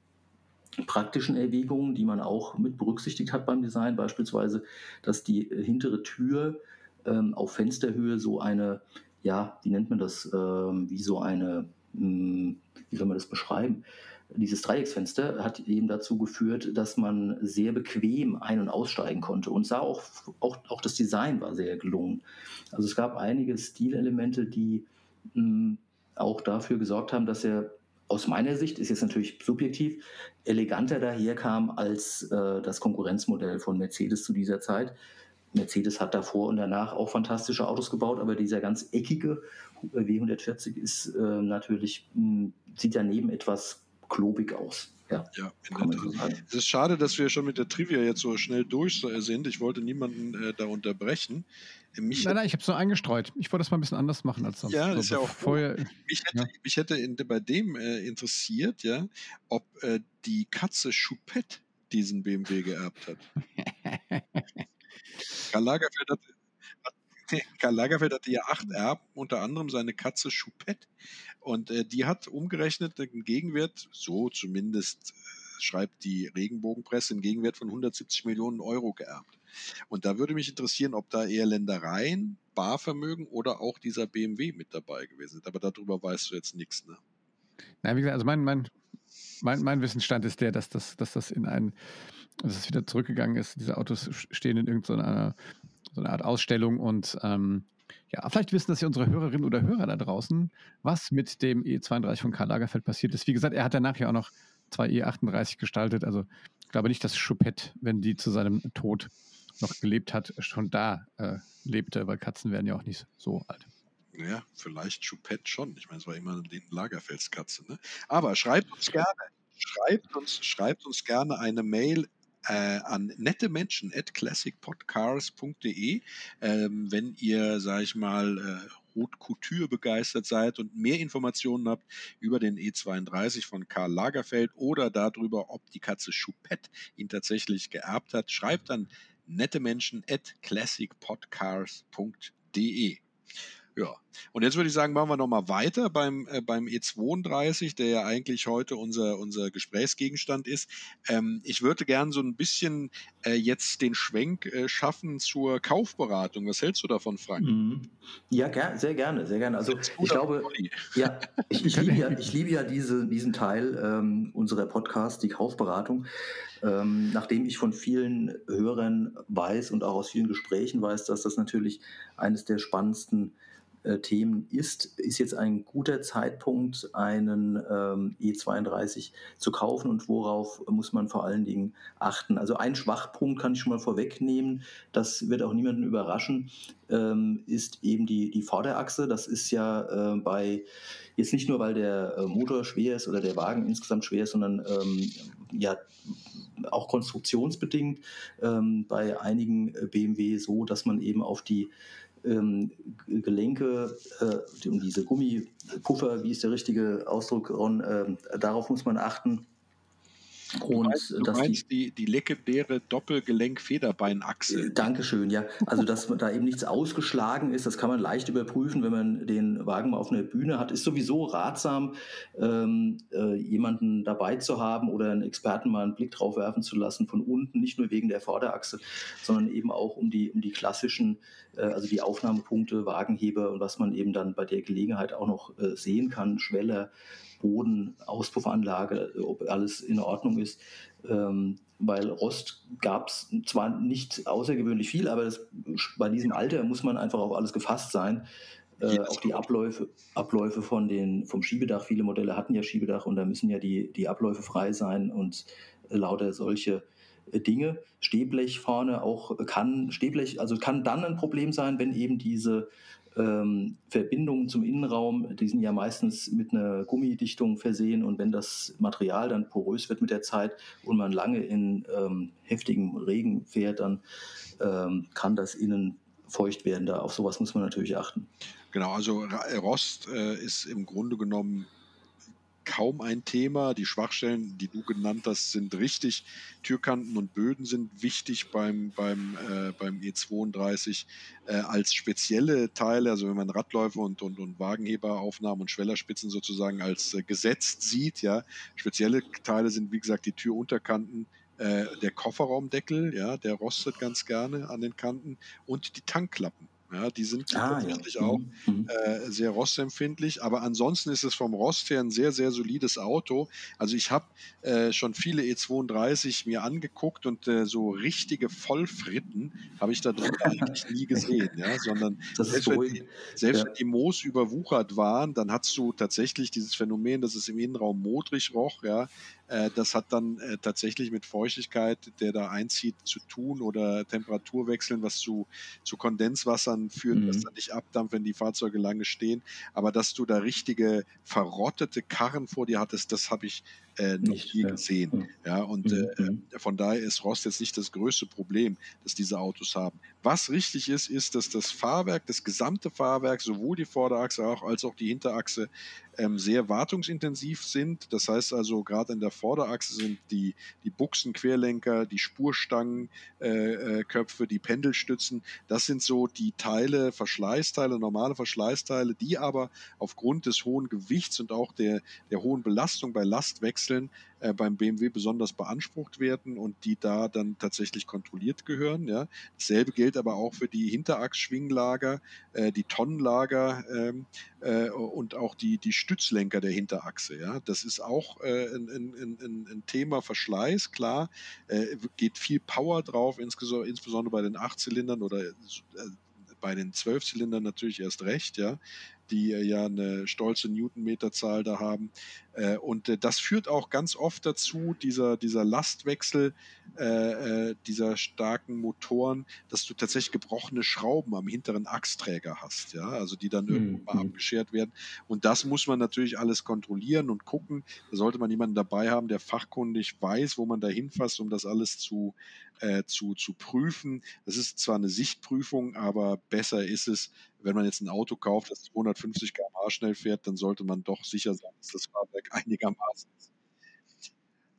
praktischen Erwägungen, die man auch mit berücksichtigt hat beim Design, beispielsweise, dass die hintere Tür ähm, auf Fensterhöhe so eine, ja, wie nennt man das, ähm, wie so eine, mh, hm, wie soll man das beschreiben? Dieses Dreiecksfenster hat eben dazu geführt, dass man sehr bequem ein- und aussteigen konnte und sah auch, auch, auch das Design war sehr gelungen. Also es gab einige Stilelemente, die mh, hm, auch dafür gesorgt haben, dass er aus meiner Sicht, ist jetzt natürlich subjektiv, eleganter daherkam als äh, das Konkurrenzmodell von Mercedes zu dieser Zeit. Mercedes hat davor und danach auch fantastische Autos gebaut, aber dieser ganz eckige W140 ist äh, natürlich, mh, hm, sieht daneben etwas klobig aus. Ja, ja so es ist schade, dass wir schon mit der Trivia jetzt so schnell durch sind. Ich wollte niemanden äh, da unterbrechen. Mich nein, nein, ich habe es so eingestreut. Ich wollte das mal ein bisschen anders machen als sonst. Ja, so, ist ja auch vorher. Mich hätte, ja. mich hätte in, bei dem äh, interessiert, ja, ob äh, die Katze Choupette diesen BMW geerbt hat. Karl Lagerfeld hat, Karl Lagerfeld hatte ja acht Erben, unter anderem seine Katze Choupette. Und äh, die hat umgerechnet einen Gegenwert, so zumindest äh, schreibt die Regenbogenpresse, einen Gegenwert von 170 Millionen Euro geerbt. Und da würde mich interessieren, ob da eher Ländereien, Barvermögen oder auch dieser BMW mit dabei gewesen sind. Aber darüber weißt du jetzt nichts, ne? Na, wie gesagt, also mein, mein, mein, mein Wissensstand ist der, dass das, dass das in ein, dass es wieder zurückgegangen ist. Diese Autos stehen in irgendeiner so eine Art Ausstellung und ähm, ja, vielleicht wissen das ja unsere Hörerinnen oder Hörer da draußen, was mit dem E32 von Karl Lagerfeld passiert ist. Wie gesagt, er hat danach ja auch noch zwei E38 gestaltet. Also ich glaube nicht, dass Choupette, wenn die zu seinem Tod noch gelebt hat, schon da äh, lebte, weil Katzen werden ja auch nicht so alt. Ja, vielleicht Choupette schon. Ich meine, es war immer die Lagerfeldskatze. Ne? Aber schreibt uns gerne, schreibt uns, schreibt uns gerne eine Mail äh, an nette Menschen at classicpodcars.de, ähm, wenn ihr, sag ich mal, äh, Haute Couture begeistert seid und mehr Informationen habt über den E32 von Karl Lagerfeld oder darüber, ob die Katze Choupette ihn tatsächlich geerbt hat, schreibt an nette Menschen at classicpodcars.de. Ja, und jetzt würde ich sagen, machen wir nochmal weiter beim, äh, beim E32, der ja eigentlich heute unser, unser Gesprächsgegenstand ist. Ähm, ich würde gern so ein bisschen äh, jetzt den Schwenk äh, schaffen zur Kaufberatung. Was hältst du davon, Frank? Mhm. Ja, ger sehr gerne, sehr gerne. Also ich glaube, ja, ich, ich, liebe ja, ich liebe ja diese, diesen Teil ähm, unserer Podcast, die Kaufberatung. Ähm, nachdem ich von vielen Hörern weiß und auch aus vielen Gesprächen weiß, dass das natürlich eines der spannendsten äh, Themen ist, ist jetzt ein guter Zeitpunkt, einen ähm, E32 zu kaufen und worauf muss man vor allen Dingen achten. Also ein Schwachpunkt kann ich schon mal vorwegnehmen, das wird auch niemanden überraschen, ähm, ist eben die, die Vorderachse. Das ist ja äh, bei, jetzt nicht nur, weil der äh, Motor schwer ist oder der Wagen insgesamt schwer ist, sondern ähm, ja auch konstruktionsbedingt ähm, bei einigen äh, BMW so, dass man eben auf die ähm, Gelenke äh, diese Gummipuffer, wie ist der richtige Ausdruck, Ron, äh, darauf muss man achten. Und du meinst, du dass meinst die, die, die legendäre Doppelgelenk-Federbeinachse. Äh, Dankeschön, ja. Also, dass da eben nichts ausgeschlagen ist, das kann man leicht überprüfen, wenn man den Wagen mal auf einer Bühne hat. Ist sowieso ratsam, ähm, äh, jemanden dabei zu haben oder einen Experten mal einen Blick drauf werfen zu lassen von unten, nicht nur wegen der Vorderachse, sondern eben auch um die, um die klassischen, äh, also die Aufnahmepunkte, Wagenheber und was man eben dann bei der Gelegenheit auch noch äh, sehen kann, Schweller, Boden, Auspuffanlage, ob alles in Ordnung ist. Ähm, weil Rost gab es zwar nicht außergewöhnlich viel, aber das, bei diesem Alter muss man einfach auf alles gefasst sein. Äh, auch die Abläufe, Abläufe von den, vom Schiebedach, viele Modelle hatten ja Schiebedach und da müssen ja die, die Abläufe frei sein und lauter solche Dinge. Stehblech vorne auch kann, Stehblech, also kann dann ein Problem sein, wenn eben diese ähm, Verbindungen zum Innenraum, die sind ja meistens mit einer Gummidichtung versehen und wenn das Material dann porös wird mit der Zeit und man lange in ähm, heftigem Regen fährt, dann ähm, kann das innen feucht werden. Da auf sowas muss man natürlich achten. Genau, also Rost äh, ist im Grunde genommen kaum ein Thema. Die Schwachstellen, die du genannt hast, sind richtig. Türkanten und Böden sind wichtig beim, beim, äh, beim E32 äh, als spezielle Teile, also wenn man Radläufe und, und, und Wagenheberaufnahmen und Schwellerspitzen sozusagen als äh, gesetzt sieht, ja, spezielle Teile sind wie gesagt die Türunterkanten, äh, der Kofferraumdeckel, ja, der rostet ganz gerne an den Kanten und die Tankklappen. Ja, die sind ah, tatsächlich ja. auch mhm, mhm. äh, sehr rostempfindlich, aber ansonsten ist es vom Rost her ein sehr, sehr solides Auto. Also ich habe äh, schon viele E32 mir angeguckt und äh, so richtige Vollfritten habe ich da drin eigentlich nie gesehen, ja, sondern selbst, wenn die, selbst ja. wenn die Moos überwuchert waren, dann hast du tatsächlich dieses Phänomen, dass es im Innenraum modrig roch, ja, das hat dann äh, tatsächlich mit Feuchtigkeit, der da einzieht, zu tun oder Temperaturwechseln, was zu, zu Kondenswassern führt, mhm. das dann nicht abdampft, wenn die Fahrzeuge lange stehen. Aber dass du da richtige verrottete Karren vor dir hattest, das habe ich äh, nicht, ja. gesehen. Mhm. Ja, und mhm. äh, mhm. von daher ist Rost jetzt nicht das größte Problem, das diese Autos haben. Was richtig ist, ist, dass das Fahrwerk, das gesamte Fahrwerk, sowohl die Vorderachse auch, als auch die Hinterachse, ähm, sehr wartungsintensiv sind. Das heißt also, gerade in der Vorderachse sind die, die Buchsen, Querlenker, die Spurstangen, äh, äh, die Pendelstützen. Das sind so die Teile, Verschleißteile, normale Verschleißteile, die aber aufgrund des hohen Gewichts und auch der, der hohen Belastung bei Lastwechseln äh, beim BMW besonders beansprucht werden und die da dann tatsächlich kontrolliert gehören. Ja. Dasselbe gilt aber auch für die Hinterachsschwinglager, äh, die Tonnenlager ähm, äh, und auch die, die Stützlenker der Hinterachse. Ja. Das ist auch äh, ein, ein, ein, ein, Thema Verschleiß, klar, äh, geht viel Power drauf, insbesondere bei den Achtzylindern oder äh, bei den Zwölfzylindern natürlich erst recht, ja die äh, ja eine stolze Newtonmeterzahl da haben. Äh, und äh, das führt auch ganz oft dazu, dieser, dieser Lastwechsel dieser starken Motoren, dass du tatsächlich gebrochene Schrauben am hinteren Achsträger hast, ja, also die dann irgendwann mal mhm. abgeschert werden. Und das muss man natürlich alles kontrollieren und gucken. Da sollte man jemanden dabei haben, der fachkundig weiß, wo man da hinfasst, um das alles zu, äh, zu, zu prüfen. Das ist zwar eine Sichtprüfung, aber besser ist es, wenn man jetzt ein Auto kauft, das 250 km/h schnell fährt, dann sollte man doch sicher sein, dass das Fahrwerk einigermaßen ist.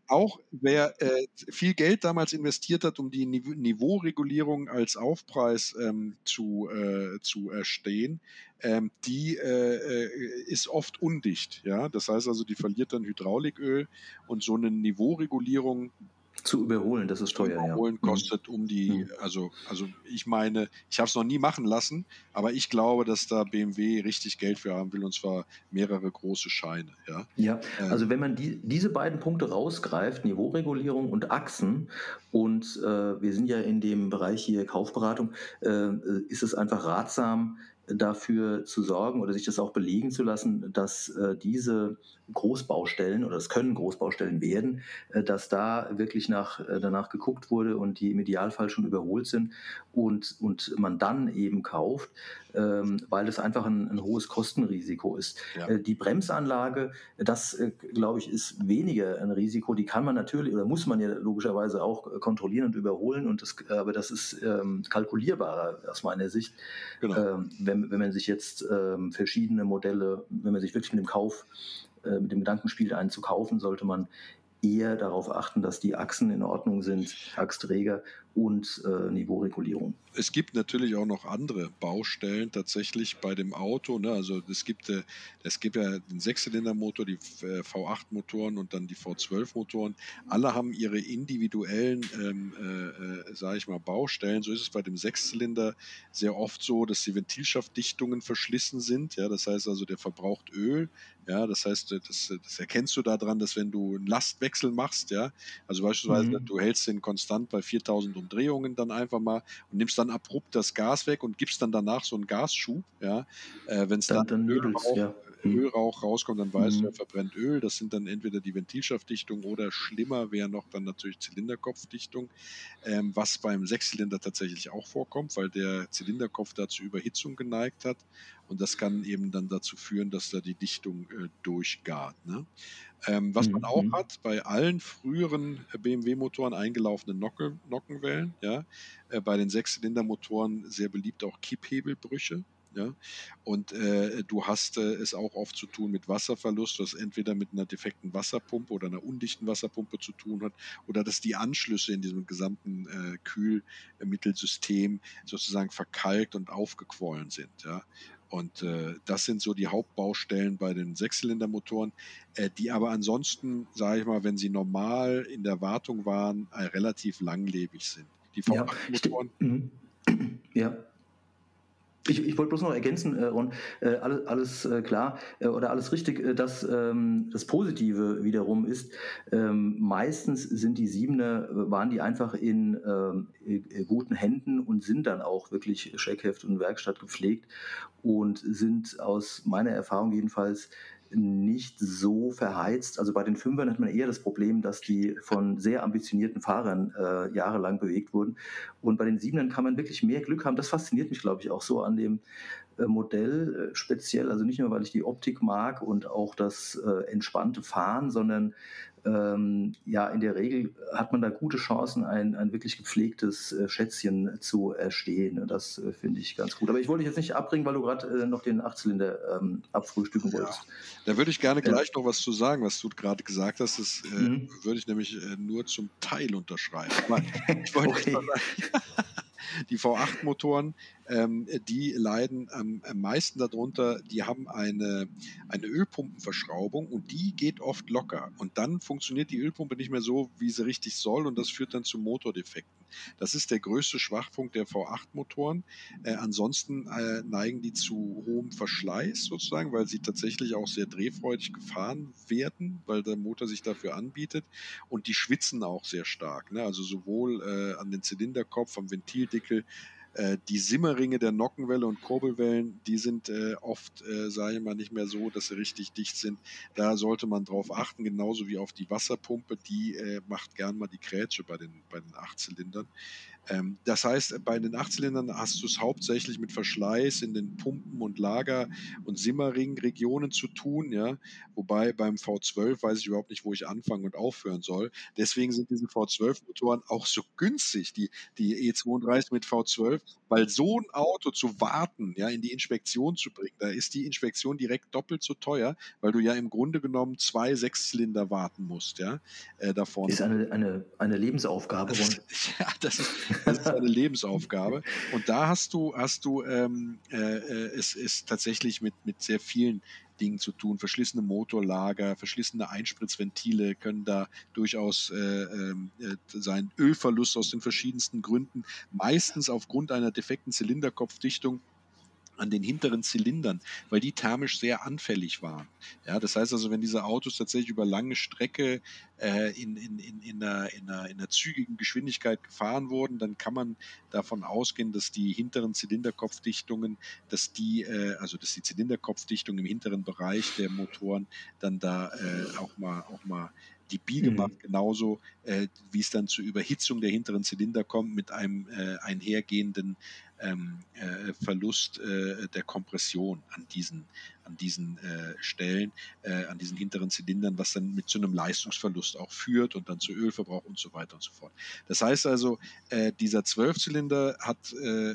Auch wer äh, viel Geld damals investiert hat, um die Nive Niveauregulierung als Aufpreis ähm, zu, äh, zu erstehen, ähm, die äh, äh ist oft undicht. Ja? Das heißt also, die verliert dann Hydrauliköl und so eine Niveauregulierung zu überholen, das ist teuer. Überholen ja. Mhm. kostet um die, mhm. also, also ich meine, ich habe es noch nie machen lassen, aber ich glaube, dass da BMW richtig Geld für haben will und zwar mehrere große Scheine. Ja, ja ähm. also wenn man die, diese beiden Punkte rausgreift, Niveauregulierung und Achsen, und äh, wir sind ja in dem Bereich hier Kaufberatung, äh, ist es einfach ratsam, dafür zu sorgen oder sich das auch belegen zu lassen, dass äh, diese Großbaustellen oder es können Großbaustellen werden, äh, dass da wirklich nach, äh, danach geguckt wurde und die im Idealfall schon überholt sind und, und man dann eben kauft, ähm, weil es einfach ein, ein, hohes Kostenrisiko ist. Ja. Äh, die Bremsanlage, das äh, glaube ich, ist weniger ein Risiko. Die kann man natürlich oder muss man ja logischerweise auch äh, kontrollieren und überholen, und das, aber das ist ähm, kalkulierbarer aus meiner Sicht. Genau. Ähm, wenn, wenn man sich jetzt ähm, verschiedene Modelle, wenn man sich wirklich mit dem Kauf äh, mit dem Gedankenspiel einen zu kaufen, sollte man eher darauf achten, dass die Achsen in Ordnung sind, Achsträger und äh, Niveauregulierung. Es gibt natürlich auch noch andere Baustellen tatsächlich bei dem Auto. Ne? Also es gibt, äh, es gibt ja den Sechszylindermotor, die äh, V8-Motoren und dann die V12-Motoren. Alle haben ihre individuellen, ähm, äh, äh sage ich mal, Baustellen. So ist es bei dem Sechszylinder sehr oft so, dass die Ventilschaftdichtungen verschlissen sind. Ja? Das heißt also, der verbraucht Öl. Ja, das heißt, das, das erkennst du daran, dass wenn du einen Lastwechsel machst, ja, also beispielsweise mhm. du hältst den konstant bei 4000 Umdrehungen dann einfach mal und nimmst dann abrupt das Gas weg und gibst dann danach so einen Gasschub. Ja, äh, wenn es dann, dann, dann Ölrauch, ja. Mhm. Ölrauch rauskommt, dann weißt mhm. du, er verbrennt Öl. Das sind dann entweder die Ventilschaftdichtung oder schlimmer wäre noch dann natürlich Zylinderkopfdichtung, ähm, was beim Sechszylinder tatsächlich auch vorkommt, weil der Zylinderkopf da zur Überhitzung geneigt hat und das kann eben dann dazu führen, dass da die Dichtung äh, durchgart. Ne? Ähm, was mhm. man auch mhm. hat, bei allen früheren äh, BMW-Motoren eingelaufene Nocke, Nockenwellen, ja, äh, bei den Sechszylindermotoren sehr beliebt auch Kipphebelbrüche. Ja? Und äh, du hast äh, es auch oft zu tun mit Wasserverlust, was entweder mit einer defekten Wasserpumpe oder einer undichten Wasserpumpe zu tun hat, oder dass die Anschlüsse in diesem gesamten äh, Kühlmittelsystem sozusagen verkalkt und aufgequollen sind. Ja? Und äh, das sind so die Hauptbaustellen bei den Sechszylindermotoren, äh, die aber ansonsten, sage ich mal, wenn sie normal in der Wartung waren, äh, relativ langlebig sind. Die V8-Motoren. Ja, mhm. ja, ich, ich wollte bloß noch ergänzen, äh, Ron, äh, alles, alles äh, klar äh, oder alles richtig, äh, dass ähm, das Positive wiederum ist, ähm, meistens sind die Siebener, äh, waren die einfach in ähm, guten Händen und sind dann auch wirklich Scheckheft und Werkstatt gepflegt und sind aus meiner Erfahrung jedenfalls nicht so verheizt. Also bei den Fünfern hat man eher das Problem, dass die von sehr ambitionierten Fahrern äh, jahrelang bewegt wurden. Und bei den Siebenern kann man wirklich mehr Glück haben. Das fasziniert mich, glaube ich, auch so an dem äh, Modell äh, speziell. Also nicht nur, weil ich die Optik mag und auch das äh, entspannte Fahren, sondern ähm, ja, in der Regel hat man da gute Chancen, ein, ein wirklich gepflegtes äh, Schätzchen zu erstehen. Das äh, finde ich ganz gut. Aber ich wollte dich jetzt nicht abbringen, weil du gerade äh, noch den Achtzylinder ähm, abfrühstücken wolltest. Ja, da würde ich gerne gleich noch was zu sagen, was du gerade gesagt hast. Das äh, mhm. würde ich nämlich äh, nur zum Teil unterschreiben. Ich wollte okay. die V8-Motoren, ähm, die leiden am, am, meisten darunter, die haben eine, eine Ölpumpenverschraubung und die geht oft locker. Und dann funktioniert die Ölpumpe nicht mehr so, wie sie richtig soll und das führt dann zu Motordefekten. Das ist der größte Schwachpunkt der V8-Motoren. Äh, ansonsten äh, neigen die zu hohem Verschleiß sozusagen, weil sie tatsächlich auch sehr drehfreudig gefahren werden, weil der Motor sich dafür anbietet. Und die schwitzen auch sehr stark. Ne? Also sowohl äh, an den Zylinderkopf, am Ventildeckel, äh, die Simmerringe der Nockenwelle und Kurbelwellen, die sind äh, oft, äh, sage ich mal, nicht mehr so, dass sie richtig dicht sind. Da sollte man drauf achten, genauso wie auf die Wasserpumpe. Die äh, macht gern mal die Krätsche bei den, bei den Achtzylindern. Ähm, das heißt, bei den Achtzylindern hast du es hauptsächlich mit Verschleiß in den Pumpen und Lager- und Simmering-Regionen zu tun, ja. Wobei beim V12 weiß ich überhaupt nicht, wo ich anfangen und aufhören soll. Deswegen sind diese V12-Motoren auch so günstig, die, die E32 mit V12, weil so ein Auto zu warten, ja, in die Inspektion zu bringen, da ist die Inspektion direkt doppelt so teuer, weil du ja im Grunde genommen zwei Sechszylinder warten musst, ja, äh, da vorne. Ist eine, eine, eine Lebensaufgabe. ja, das ist, das ist eine Lebensaufgabe. Und da hast du, hast du ähm, äh, äh, es ist tatsächlich mit, mit sehr vielen Dingen zu tun. Verschlissene Motorlager, verschlissene Einspritzventile können da durchaus äh, ähm, äh, sein. Ölverlust aus den verschiedensten Gründen, meistens aufgrund einer defekten Zylinderkopfdichtung an den hinteren Zylindern, weil die thermisch sehr anfällig waren. Ja, das heißt also, wenn diese Autos tatsächlich über lange Strecke äh, in, in, in, in, einer, in, einer, in einer zügigen Geschwindigkeit gefahren wurden, dann kann man davon ausgehen, dass die hinteren Zylinderkopfdichtungen, dass die, äh, also dass die Zylinderkopfdichtung im hinteren Bereich der Motoren dann da äh, auch mal, auch mal die Biege mhm. macht, genauso äh, wie es dann zur Überhitzung der hinteren Zylinder kommt mit einem äh, einhergehenden ähm, äh, Verlust äh, der Kompression an diesen, an diesen äh, Stellen, äh, an diesen hinteren Zylindern, was dann mit zu einem Leistungsverlust auch führt und dann zu Ölverbrauch und so weiter und so fort. Das heißt also, äh, dieser Zwölfzylinder hat äh,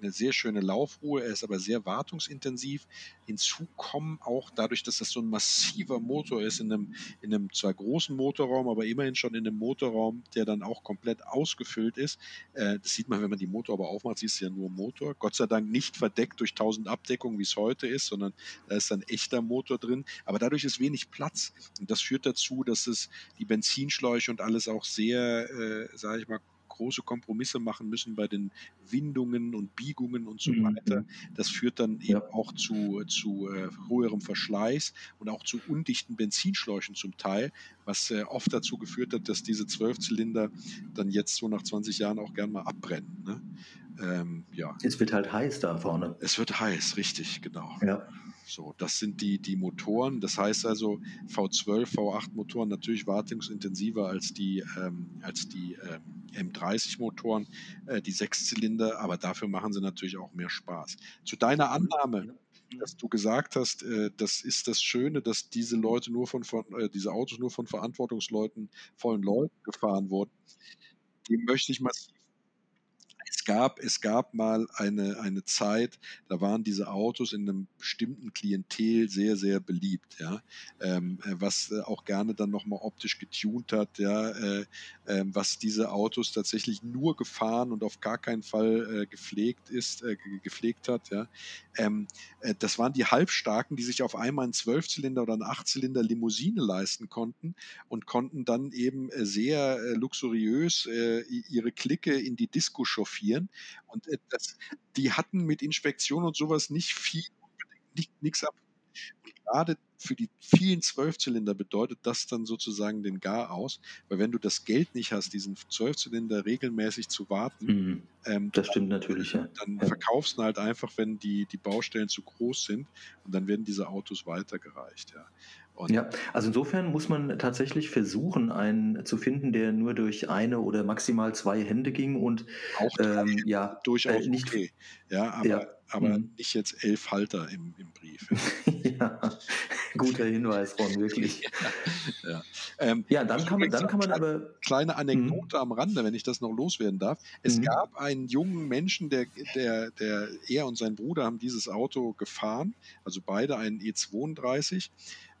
eine sehr schöne Laufruhe, er ist aber sehr wartungsintensiv. Hinzu kommen auch dadurch, dass das so ein massiver Motor ist, in einem, in einem zwar großen Motorraum, aber immerhin schon in einem Motorraum, der dann auch komplett ausgefüllt ist. das sieht man, wenn man die Motorhaube aufmacht, ist ja nur Motor. Gott sei Dank nicht verdeckt durch tausend Abdeckungen, wie es heute ist, sondern da ist ein echter Motor drin. Aber dadurch ist wenig Platz. Und das führt dazu, dass es die Benzinschläuche und alles auch sehr, äh, sage ich mal, große Kompromisse machen müssen bei den Windungen und Biegungen und so mhm. weiter. Das führt dann eben auch zu, zu äh, höherem Verschleiß und auch zu undichten Benzinschläuchen zum Teil, was äh, oft dazu geführt hat, dass diese Zwölfzylinder dann jetzt so nach 20 Jahren auch gern mal abbrennen. Ne? Ähm, ja. Es wird halt heiß da vorne. Es wird heiß, richtig, genau. Ja. So, das sind die, die Motoren. Das heißt also, V12, V8 Motoren natürlich wartungsintensiver als die, ähm, als die ähm, M30 Motoren, äh, die Sechszylinder, aber dafür machen sie natürlich auch mehr Spaß. Zu deiner Annahme, dass du gesagt hast, äh, das ist das Schöne, dass diese Leute nur von, von äh, diese Autos nur von verantwortungsleuten, vollen Leuten gefahren wurden. Dem möchte ich massiv es gab, es gab mal eine, eine Zeit, da waren diese Autos in einem bestimmten Klientel sehr, sehr beliebt, ja, ähm, äh, was äh, auch gerne dann nochmal optisch getunt hat, ja, äh, äh, was diese Autos tatsächlich nur gefahren und auf gar keinen Fall äh, gepflegt ist, äh, gepflegt hat, ja. Ähm, das waren die Halbstarken, die sich auf einmal einen Zwölfzylinder oder einen Achtzylinder Limousine leisten konnten und konnten dann eben sehr luxuriös ihre Clique in die Disco chauffieren. Und das, die hatten mit Inspektion und sowas nicht viel, nichts ab. Und gerade für die vielen Zwölfzylinder bedeutet das dann sozusagen den Gar aus, weil wenn du das Geld nicht hast, diesen Zwölfzylinder regelmäßig zu warten, mhm. ähm, das stimmt dann, natürlich, ja. Dann ja. verkaufst du halt einfach, wenn die, die Baustellen zu groß sind und dann werden diese Autos weitergereicht, ja. Und ja, also insofern muss man tatsächlich versuchen, einen zu finden, der nur durch eine oder maximal zwei Hände ging und auch ähm, ja durchaus äh, nicht okay. Ja, aber, ja. aber mhm. nicht jetzt elf Halter im, im Brief. ja, guter Hinweis, Ron, wirklich. ja, ähm, ja dann, kann man, dann kann man aber. Kleine Anekdote mhm. am Rande, wenn ich das noch loswerden darf. Es mhm. gab einen jungen Menschen, der, der, der, er und sein Bruder haben dieses Auto gefahren, also beide einen E32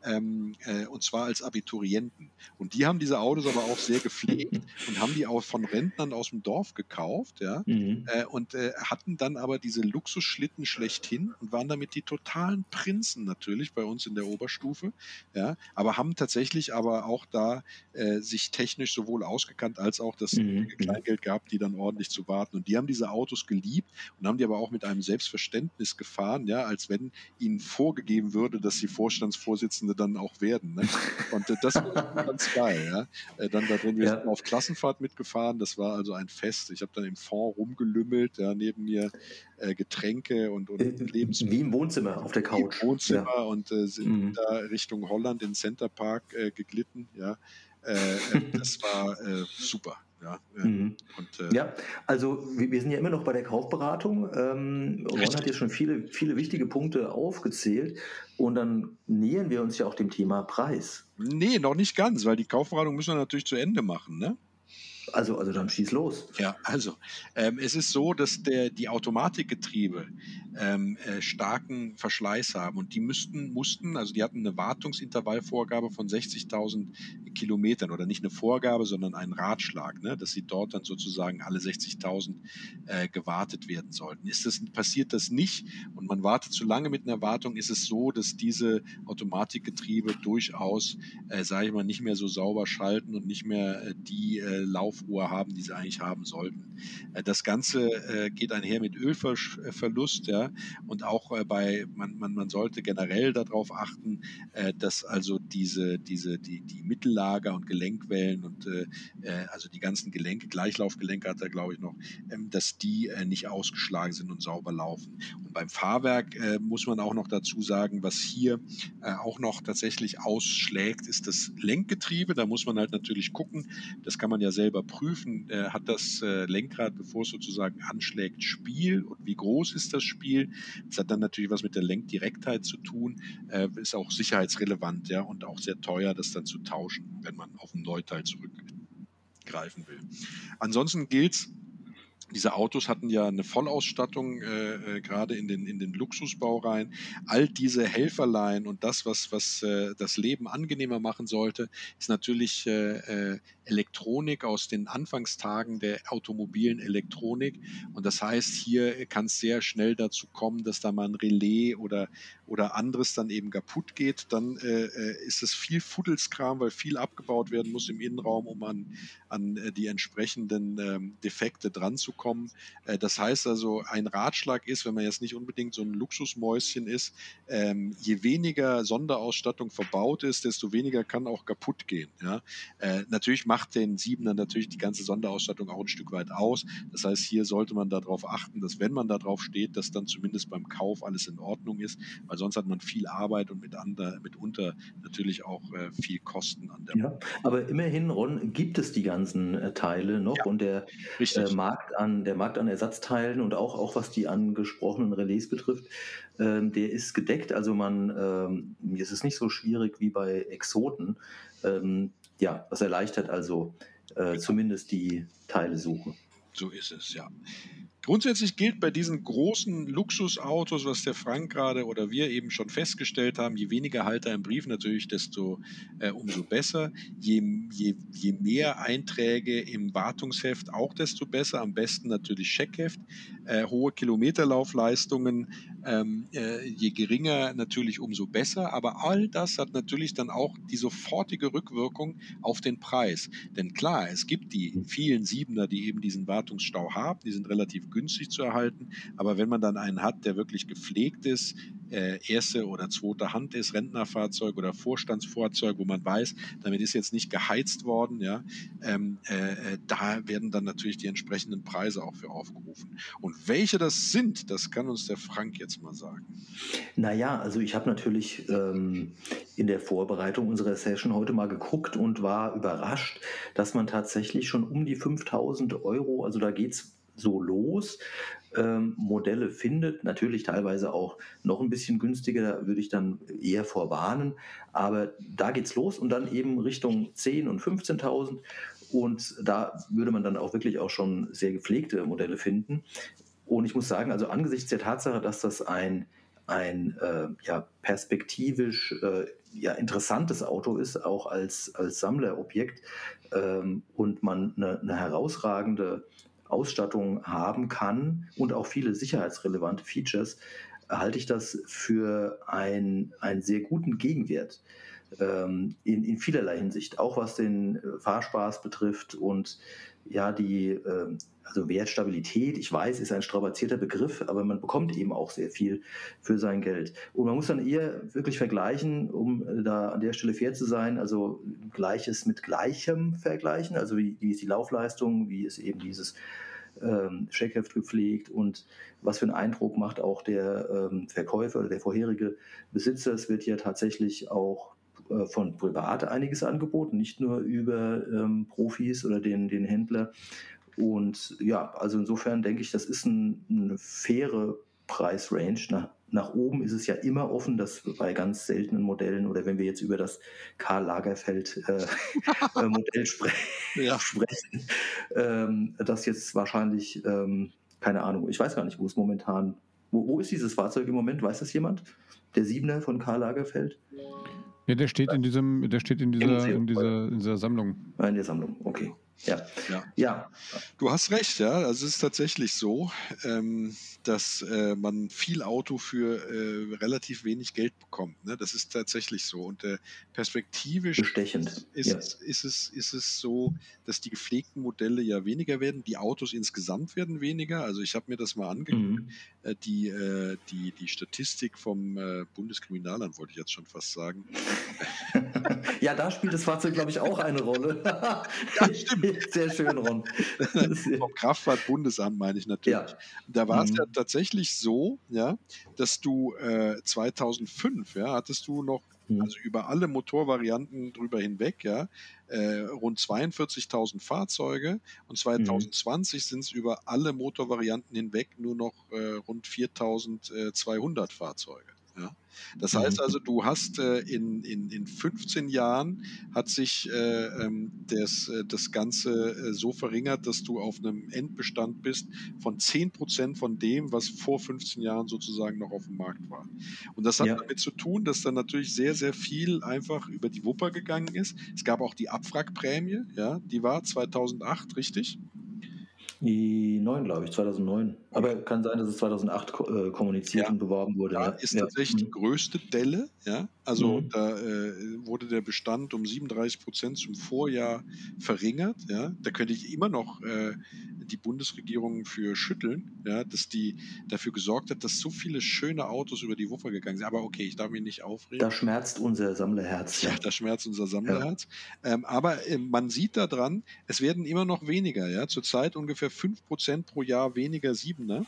ähm, äh, und zwar als Abiturienten. Und die haben diese Autos aber auch sehr gepflegt und haben die auch von Rentnern aus dem Dorf gekauft, ja, mhm. äh, und äh, hatten dann aber diese Luxusschlitten schlechthin und waren damit die totalen Prinzen natürlich bei uns in der Oberstufe, ja, aber haben tatsächlich aber auch da äh, sich technisch sowohl ausgekannt als auch das mhm. Kleingeld gehabt, die dann ordentlich zu warten. Und die haben diese Autos geliebt und haben die aber auch mit einem Selbstverständnis gefahren, ja, als wenn ihnen vorgegeben würde, dass sie Vorstandsvorsitzende dann auch werden. Ne? Und äh, das war ganz geil. Ja? Äh, dann da drin, wir ja. sind auf Klassenfahrt mitgefahren, das war also ein Fest. Ich habe dann im Fond rumgelümmelt, ja, neben mir äh, Getränke und, und äh, Lebensmittel. Wie im Wohnzimmer auf der Couch. Im Wohnzimmer ja. und äh, sind mhm. da Richtung Holland in Center Park äh, geglitten. Ja. das war super. Ja, mhm. und, äh, ja, also wir, sind ja immer noch bei der Kaufberatung. Ähm, Ron hat jetzt schon viele, viele wichtige Punkte aufgezählt und dann nähern wir uns ja auch dem Thema Preis. Nee, noch nicht ganz, weil die Kaufberatung müssen wir natürlich zu Ende machen. Ne? Also, also dann schieß los. Ja, also ähm, es ist so, dass der, die Automatikgetriebe ähm, äh, starken Verschleiß haben und die müssten, mussten, also die hatten eine Wartungsintervallvorgabe von 60.000 Kilometern oder nicht eine Vorgabe, sondern einen Ratschlag, ne, dass sie dort dann sozusagen alle 60.000 äh, gewartet werden sollten. Ist das, passiert das nicht und man wartet zu lange mit einer Wartung, ist es so, dass diese Automatikgetriebe durchaus, äh, sage ich mal, nicht mehr so sauber schalten und nicht mehr äh, die äh, Laufuhr haben, die sie eigentlich haben sollten. Äh, das Ganze äh, geht einher mit Ölverlust, ja, und auch äh, bei, man, man, man sollte generell darauf achten, dass also diese, diese, die, die Mittellager und Gelenkwellen und also die ganzen Gelenke, Gleichlaufgelenke hat er, glaube ich, noch, ähm, dass die nicht ausgeschlagen sind und sauber laufen. Und beim Fahrwerk muss man auch noch dazu sagen, was hier auch noch tatsächlich ausschlägt, ist das Lenkgetriebe. Da muss man halt natürlich gucken, das kann man ja selber prüfen, hat das Lenkrad, bevor es sozusagen anschlägt, Spiel und wie groß ist das Spiel. Das hat dann natürlich was mit der Lenkdirektheit zu tun, äh, ist auch sicherheitsrelevant ja, und auch sehr teuer, das dann zu tauschen, wenn man auf ein Neuteil zurückgreifen will. Ansonsten gilt es, diese Autos hatten ja eine Vollausstattung, äh, äh, gerade in den, in den Luxusbaureihen. All diese Helferlein und das, was, was äh, das Leben angenehmer machen sollte, ist natürlich äh, äh Elektronik aus den Anfangstagen der automobilen Elektronik. Und das heißt, hier kann es sehr schnell dazu kommen, dass da mal ein Relais oder, oder anderes dann eben kaputt geht. Dann äh, äh ist es viel Fuddelskram, weil viel abgebaut werden muss im Innenraum, um an, an äh, die entsprechenden ähm, Defekte dran zu kommen. Äh, das heißt also, ein Ratschlag ist, wenn man jetzt nicht unbedingt so ein Luxusmäuschen ist, ähm, je weniger Sonderausstattung verbaut ist, desto weniger kann auch kaputt gehen. Ja? Äh, natürlich macht macht den Siebener natürlich die ganze Sonderausstattung auch ein Stück weit aus. Das heißt, hier sollte man darauf achten, dass wenn man darauf steht, dass dann zumindest beim Kauf alles in Ordnung ist, weil sonst hat man viel Arbeit und mit ander, mitunter natürlich auch äh, viel Kosten an der. Ja, aber immerhin, Ron, gibt es die ganzen äh, Teile noch ja, und der äh, Markt an der Markt an Ersatzteilen und auch, auch was die angesprochenen Relais betrifft, ähm, der ist gedeckt. Also man, ähm, es ist nicht so schwierig wie bei Exoten. Ähm, ja, was erleichtert also äh, zumindest die Teilesuche. So ist es, ja. Grundsätzlich gilt bei diesen großen Luxusautos, was der Frank gerade oder wir eben schon festgestellt haben, je weniger Halter im Brief natürlich, desto äh, umso besser. Je, je, je mehr Einträge im Wartungsheft, auch desto besser. Am besten natürlich Scheckheft. Äh, hohe Kilometerlaufleistungen, ähm, äh, je geringer natürlich umso besser. Aber all das hat natürlich dann auch die sofortige Rückwirkung auf den Preis. Denn klar, es gibt die vielen Siebener, die eben diesen Wartungsstau haben. Die sind relativ günstig zu erhalten. Aber wenn man dann einen hat, der wirklich gepflegt ist, äh, erste oder zweite Hand ist, Rentnerfahrzeug oder Vorstandsfahrzeug, wo man weiß, damit ist jetzt nicht geheizt worden, ja, ähm, äh, äh, da werden dann natürlich die entsprechenden Preise auch für aufgerufen. Und welche das sind, das kann uns der Frank jetzt mal sagen. Naja, also ich habe natürlich ähm, in der Vorbereitung unserer Session heute mal geguckt und war überrascht, dass man tatsächlich schon um die 5000 Euro, also da geht es so los, ähm, Modelle findet. Natürlich teilweise auch noch ein bisschen günstiger, da würde ich dann eher vorwarnen. Aber da geht es los und dann eben Richtung 10.000 und 15.000. Und da würde man dann auch wirklich auch schon sehr gepflegte Modelle finden. Und ich muss sagen, also angesichts der Tatsache, dass das ein, ein äh, ja, perspektivisch äh, ja, interessantes Auto ist, auch als, als Sammlerobjekt, ähm, und man eine, eine herausragende Ausstattung haben kann und auch viele sicherheitsrelevante Features, halte ich das für ein, einen sehr guten Gegenwert ähm, in, in vielerlei Hinsicht, auch was den äh, Fahrspaß betrifft und ja, die äh, also Wertstabilität, ich weiß, ist ein strapazierter Begriff, aber man bekommt eben auch sehr viel für sein Geld. Und man muss dann eher wirklich vergleichen, um äh, da an der Stelle fair zu sein, also Gleiches mit Gleichem vergleichen, also wie, wie ist die Laufleistung, wie ist eben dieses ähm, Checkheft gepflegt und was für einen Eindruck macht auch der ähm, Verkäufer oder der vorherige Besitzer. Es wird ja tatsächlich auch äh, von Privat einiges angeboten, nicht nur über ähm, Profis oder den, den Händler. Und ja, also insofern denke ich, das ist ein, eine faire Preisrange. Nach, nach oben ist es ja immer offen, dass bei ganz seltenen Modellen oder wenn wir jetzt über das Karl Lagerfeld äh, äh Modell spre ja. sprechen, ähm, das jetzt wahrscheinlich, ähm, keine Ahnung, ich weiß gar nicht, wo es momentan, wo, wo ist dieses Fahrzeug im Moment? Weiß das jemand? Der Siebener von Karl Lagerfeld? Ja, der steht in diesem, der steht in dieser, in dieser, in dieser Sammlung. Ah, in der Sammlung, okay. Ja. ja. ja. Du hast recht, ja. Also es ist tatsächlich so, ähm, dass äh, man viel Auto für äh, relativ wenig Geld bekommt. Ne? Das ist tatsächlich so. Und äh, perspektivisch Bestechend. Ist, ja. ist, es, ist es so, dass die gepflegten Modelle ja weniger werden, die Autos insgesamt werden weniger. Also ich habe mir das mal angeguckt. Mhm. Äh, die, äh, die, die Statistik vom äh, Bundeskriminalamt, wollte ich jetzt schon fast sagen. ja, da spielt das Fahrzeug, glaube ich, auch eine Rolle. ja, stimmt. Sehr schön, Ron. Vom Kraftfahrtbundesamt meine ich natürlich. Ja. Da war es mhm. ja tatsächlich so, ja, dass du äh, 2005, ja, hattest du noch mhm. also über alle Motorvarianten drüber hinweg, ja, äh, rund 42.000 Fahrzeuge und 2020 mhm. sind es über alle Motorvarianten hinweg nur noch äh, rund 4.200 Fahrzeuge. Ja. Das mhm. heißt also, du hast äh, in, in, in 15 Jahren hat sich äh, ähm, das, äh, das Ganze äh, so verringert, dass du auf einem Endbestand bist von 10 Prozent von dem, was vor 15 Jahren sozusagen noch auf dem Markt war. Und das hat ja. damit zu tun, dass dann natürlich sehr, sehr viel einfach über die Wupper gegangen ist. Es gab auch die Abwrackprämie, ja, die war 2008, richtig? Die 9, glaube ich, 2009. Aber kann sein, dass es 2008 äh, kommuniziert ja. und beworben wurde. Da ja. ist tatsächlich ja. die mhm. größte Delle. Ja? Also mhm. da äh, wurde der Bestand um 37 Prozent zum Vorjahr verringert. Ja? Da könnte ich immer noch äh, die Bundesregierung für schütteln, ja? dass die dafür gesorgt hat, dass so viele schöne Autos über die Wupper gegangen sind. Aber okay, ich darf mich nicht aufregen. Da schmerzt unser Sammlerherz. Ja, da schmerzt unser Sammlerherz. Ähm, aber ähm, man sieht daran, es werden immer noch weniger. Ja? Zurzeit ungefähr 5 Prozent pro Jahr weniger Siebener.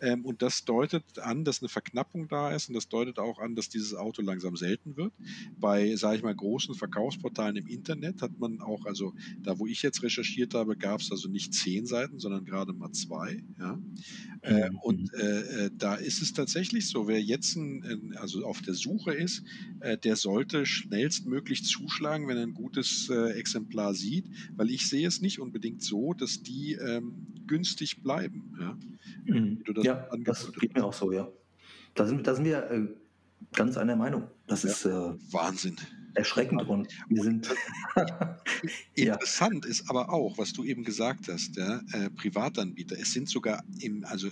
Ähm, und das deutet an, dass eine Verknappung da ist und das deutet auch an, dass dieses Auto langsam selten wird. Bei, sage ich mal, großen Verkaufsportalen im Internet hat man auch, also da, wo ich jetzt recherchiert habe, gab es also nicht zehn Seiten, sondern gerade mal zwei. Ja? Äh, und äh, äh, da ist es tatsächlich so, wer jetzt ein, also auf der Suche ist, äh, der sollte schnellstmöglich zuschlagen, wenn er ein gutes äh, Exemplar sieht, weil ich sehe es nicht unbedingt so, dass die ähm, günstig bleiben. Ja, mhm. das, ja, das geht mir auch so, ja. Da sind, da sind wir äh, ganz einer Meinung. Das ja. ist äh, Wahnsinn erschreckend und wir sind. Interessant ja. ist aber auch, was du eben gesagt hast, ja, äh, Privatanbieter. Es sind sogar im, also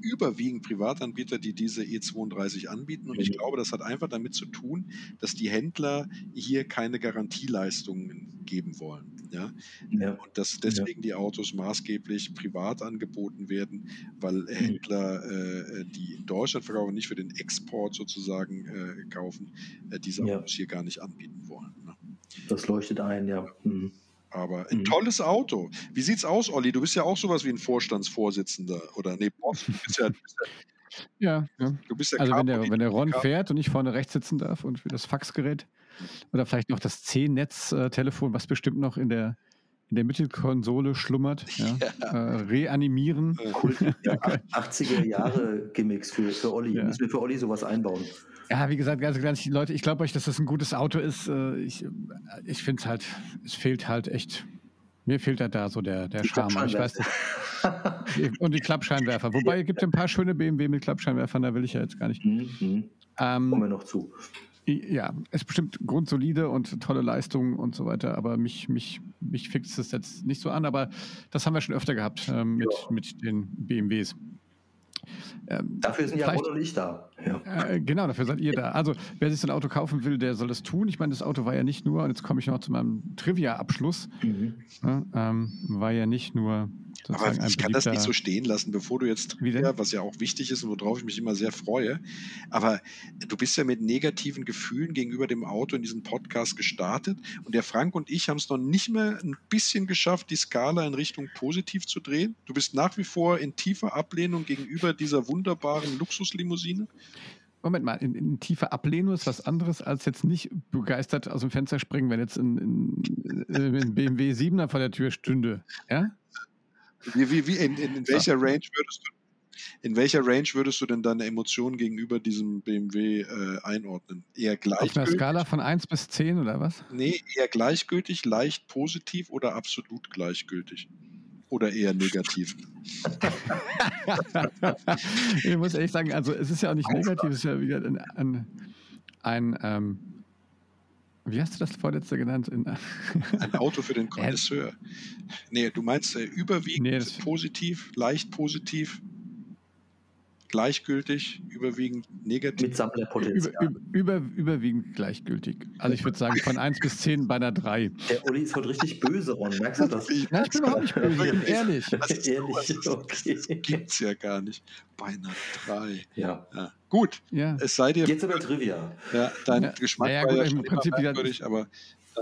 überwiegend Privatanbieter, die diese E32 anbieten. Und mhm. ich glaube, das hat einfach damit zu tun, dass die Händler hier keine Garantieleistungen geben wollen. Ja? ja. Und dass deswegen ja. die Autos maßgeblich privat angeboten werden, weil mhm. Händler, äh, die in Deutschland verkaufen, nicht für den Export sozusagen äh, kaufen, äh, diese Autos hier gar nicht anbieten wollen. Ne? Das leuchtet ein, ja. Mhm. Aber ein mhm. tolles Auto. Wie sieht's aus, Olli? Du bist ja auch sowas wie ein Vorstandsvorsitzender oder nee, Boss. Du bist ja, ja, ja. Du bist ja also wenn der, wenn der Ron fährt und ich vorne rechts sitzen darf und für das Faxgerät oder vielleicht noch das C-Netz-Telefon, was bestimmt noch in der, in der Mittelkonsole schlummert. Ja. Ja. Äh, reanimieren. Ja, 80er Jahre Gimmicks für, für Olli. Ja. Müssen wir für Olli sowas einbauen. Ja, wie gesagt, also ganz Leute, ich glaube euch, dass das ein gutes Auto ist. Äh, ich, ich finde es halt, es fehlt halt echt. Mir fehlt halt da so der, der Charme. Ich weiß nicht. Und die Klappscheinwerfer. Wobei es gibt ein paar schöne BMW mit Klappscheinwerfern, da will ich ja jetzt gar nicht. Mhm. Ähm, Kommen wir noch zu. Ja, es ist bestimmt grundsolide und tolle Leistungen und so weiter, aber mich, mich, mich fixt es jetzt nicht so an, aber das haben wir schon öfter gehabt äh, mit, ja. mit den BMWs. Ähm, dafür sind ja Ron und ich da. Ja. Äh, genau, dafür seid ihr da. Also, wer sich so ein Auto kaufen will, der soll das tun. Ich meine, das Auto war ja nicht nur, und jetzt komme ich noch zu meinem Trivia-Abschluss, mhm. ja, ähm, war ja nicht nur aber ich kann das nicht so stehen lassen, bevor du jetzt, ja, was ja auch wichtig ist und worauf ich mich immer sehr freue. Aber du bist ja mit negativen Gefühlen gegenüber dem Auto in diesen Podcast gestartet und der Frank und ich haben es noch nicht mehr ein bisschen geschafft, die Skala in Richtung positiv zu drehen. Du bist nach wie vor in tiefer Ablehnung gegenüber dieser wunderbaren Luxuslimousine. Moment mal, in, in tiefer Ablehnung ist was anderes als jetzt nicht begeistert aus dem Fenster springen, wenn jetzt ein, ein, ein BMW 7er vor der Tür stünde. Ja? Wie, wie, wie, in, in, in welcher Range würdest du in welcher Range würdest du denn deine Emotionen gegenüber diesem BMW äh, einordnen? Eher gleichgültig? Auf einer Skala von 1 bis 10 oder was? Nee, eher gleichgültig, leicht positiv oder absolut gleichgültig? Oder eher negativ? ich muss ehrlich sagen, also es ist ja auch nicht negativ, es ist ja wieder ein, ein, ein ähm, wie hast du das vorletzte genannt? Ein Auto für den Connoisseur. Nee, du meinst äh, überwiegend nee, positiv, leicht positiv, gleichgültig, überwiegend negativ. Mit Sammlerpotenzial. Über, über, überwiegend gleichgültig. Also ich würde sagen von 1 bis 10 bei einer 3. Der Uli ist heute richtig böse, Ron. Merkst du das? Nein, ich bin überhaupt nicht böse, ich bin ehrlich. ehrlich, okay. Das gibt's ja gar nicht. Bei einer 3. Ja. ja. Gut, ja. es sei dir. Jetzt aber Trivia. Ja, dein ja. Geschmack ja, war ja im Prinzip merkwürdig, aber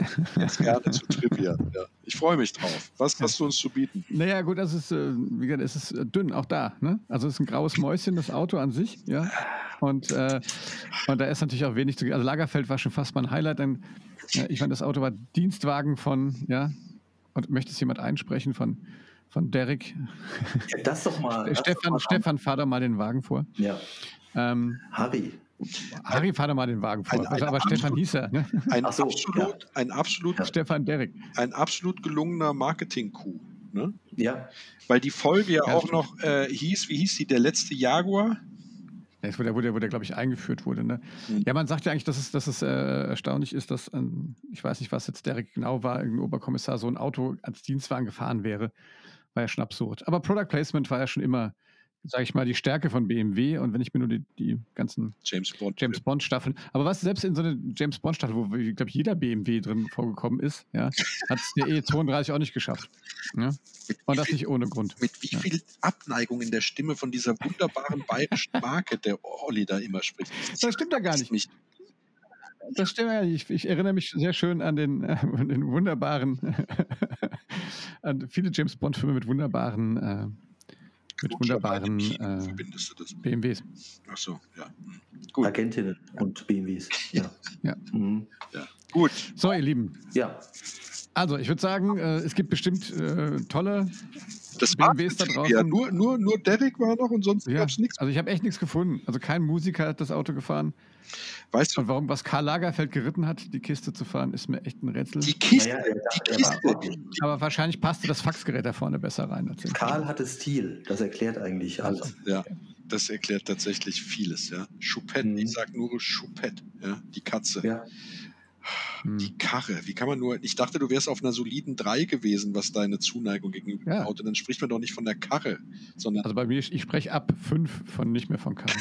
jetzt gerne zu Trivia. Ja. Ich freue mich drauf. Was hast du uns zu bieten? Naja, gut, das ist, äh, wie gesagt, es ist äh, dünn, auch da. Ne? Also es ist ein graues Mäuschen, das Auto an sich, ja. Und, äh, und da ist natürlich auch wenig zu Also Lagerfeld war schon fast mein Highlight. Denn, äh, ich fand, das Auto war Dienstwagen von, ja, und möchte es jemand einsprechen von, von Derek? Ja, das doch mal. Stefan, doch mal Stefan, fahr doch mal den Wagen vor. Ja. Ähm, Harry. Harry, fahr doch mal den Wagen vor. Ein, ein aber absolut, Stefan hieß er. Ne? Ein, so, absolut, ja. ein absolut. Stefan Derek. Ein absolut gelungener Marketing-Coup. Ne? Ja. Weil die Folge ja, ja auch noch äh, hieß, wie hieß sie, der letzte Jaguar? Ja, wo der, wo der, wo der glaube ich, eingeführt wurde. Ne? Mhm. Ja, man sagt ja eigentlich, dass es, dass es äh, erstaunlich ist, dass, ähm, ich weiß nicht, was jetzt Derek genau war, irgendein Oberkommissar so ein Auto als Dienstwagen gefahren wäre. War ja schon absurd. Aber Product Placement war ja schon immer sage ich mal, die Stärke von BMW und wenn ich mir nur die, die ganzen James Bond, James Bond Staffeln, aber was selbst in so eine James Bond Staffel, wo, ich glaube, jeder BMW drin vorgekommen ist, ja, hat es der E32 auch nicht geschafft. Ja? Und das nicht ohne Grund. Mit wie ja. viel Abneigung in der Stimme von dieser wunderbaren bayerischen Marke, der Olli da immer spricht. Das, stimmt ja gar nicht. nicht. Das stimmt ja nicht. Ich, ich, erinnere mich sehr schön an den, äh, den wunderbaren, an viele James Bond-Filme mit wunderbaren äh, mit wunderbaren äh, BMWs. Ach so, ja. Gut. Agentinnen und BMWs. Ja. ja. Mhm. ja. Gut. So, ihr Lieben. Ja. Also, ich würde sagen, äh, es gibt bestimmt äh, tolle das BMWs da draußen. Ja, nur, nur, nur Derek war noch und sonst ja. gab es nichts. Also, ich habe echt nichts gefunden. Also, kein Musiker hat das Auto gefahren. Weißt du? Und warum, was Karl Lagerfeld geritten hat, die Kiste zu fahren, ist mir echt ein Rätsel. Die Kiste? Naja, die Kiste. Aber, aber, wahrscheinlich passte das Faxgerät da vorne besser rein. Karl hatte Stil, das erklärt eigentlich alles. Ja, das erklärt tatsächlich vieles. Ja. Choupette, mhm. ich sag nur Choupette, ja, die Katze. Ja. Hm. Die Karre, wie kann man nur, ich dachte, du wärst auf einer soliden 3 gewesen, was deine Zuneigung gegenüber ja. dem Auto, dann spricht man doch nicht von der Karre, sondern. Also bei mir, ich spreche ab 5 von nicht mehr von Karre.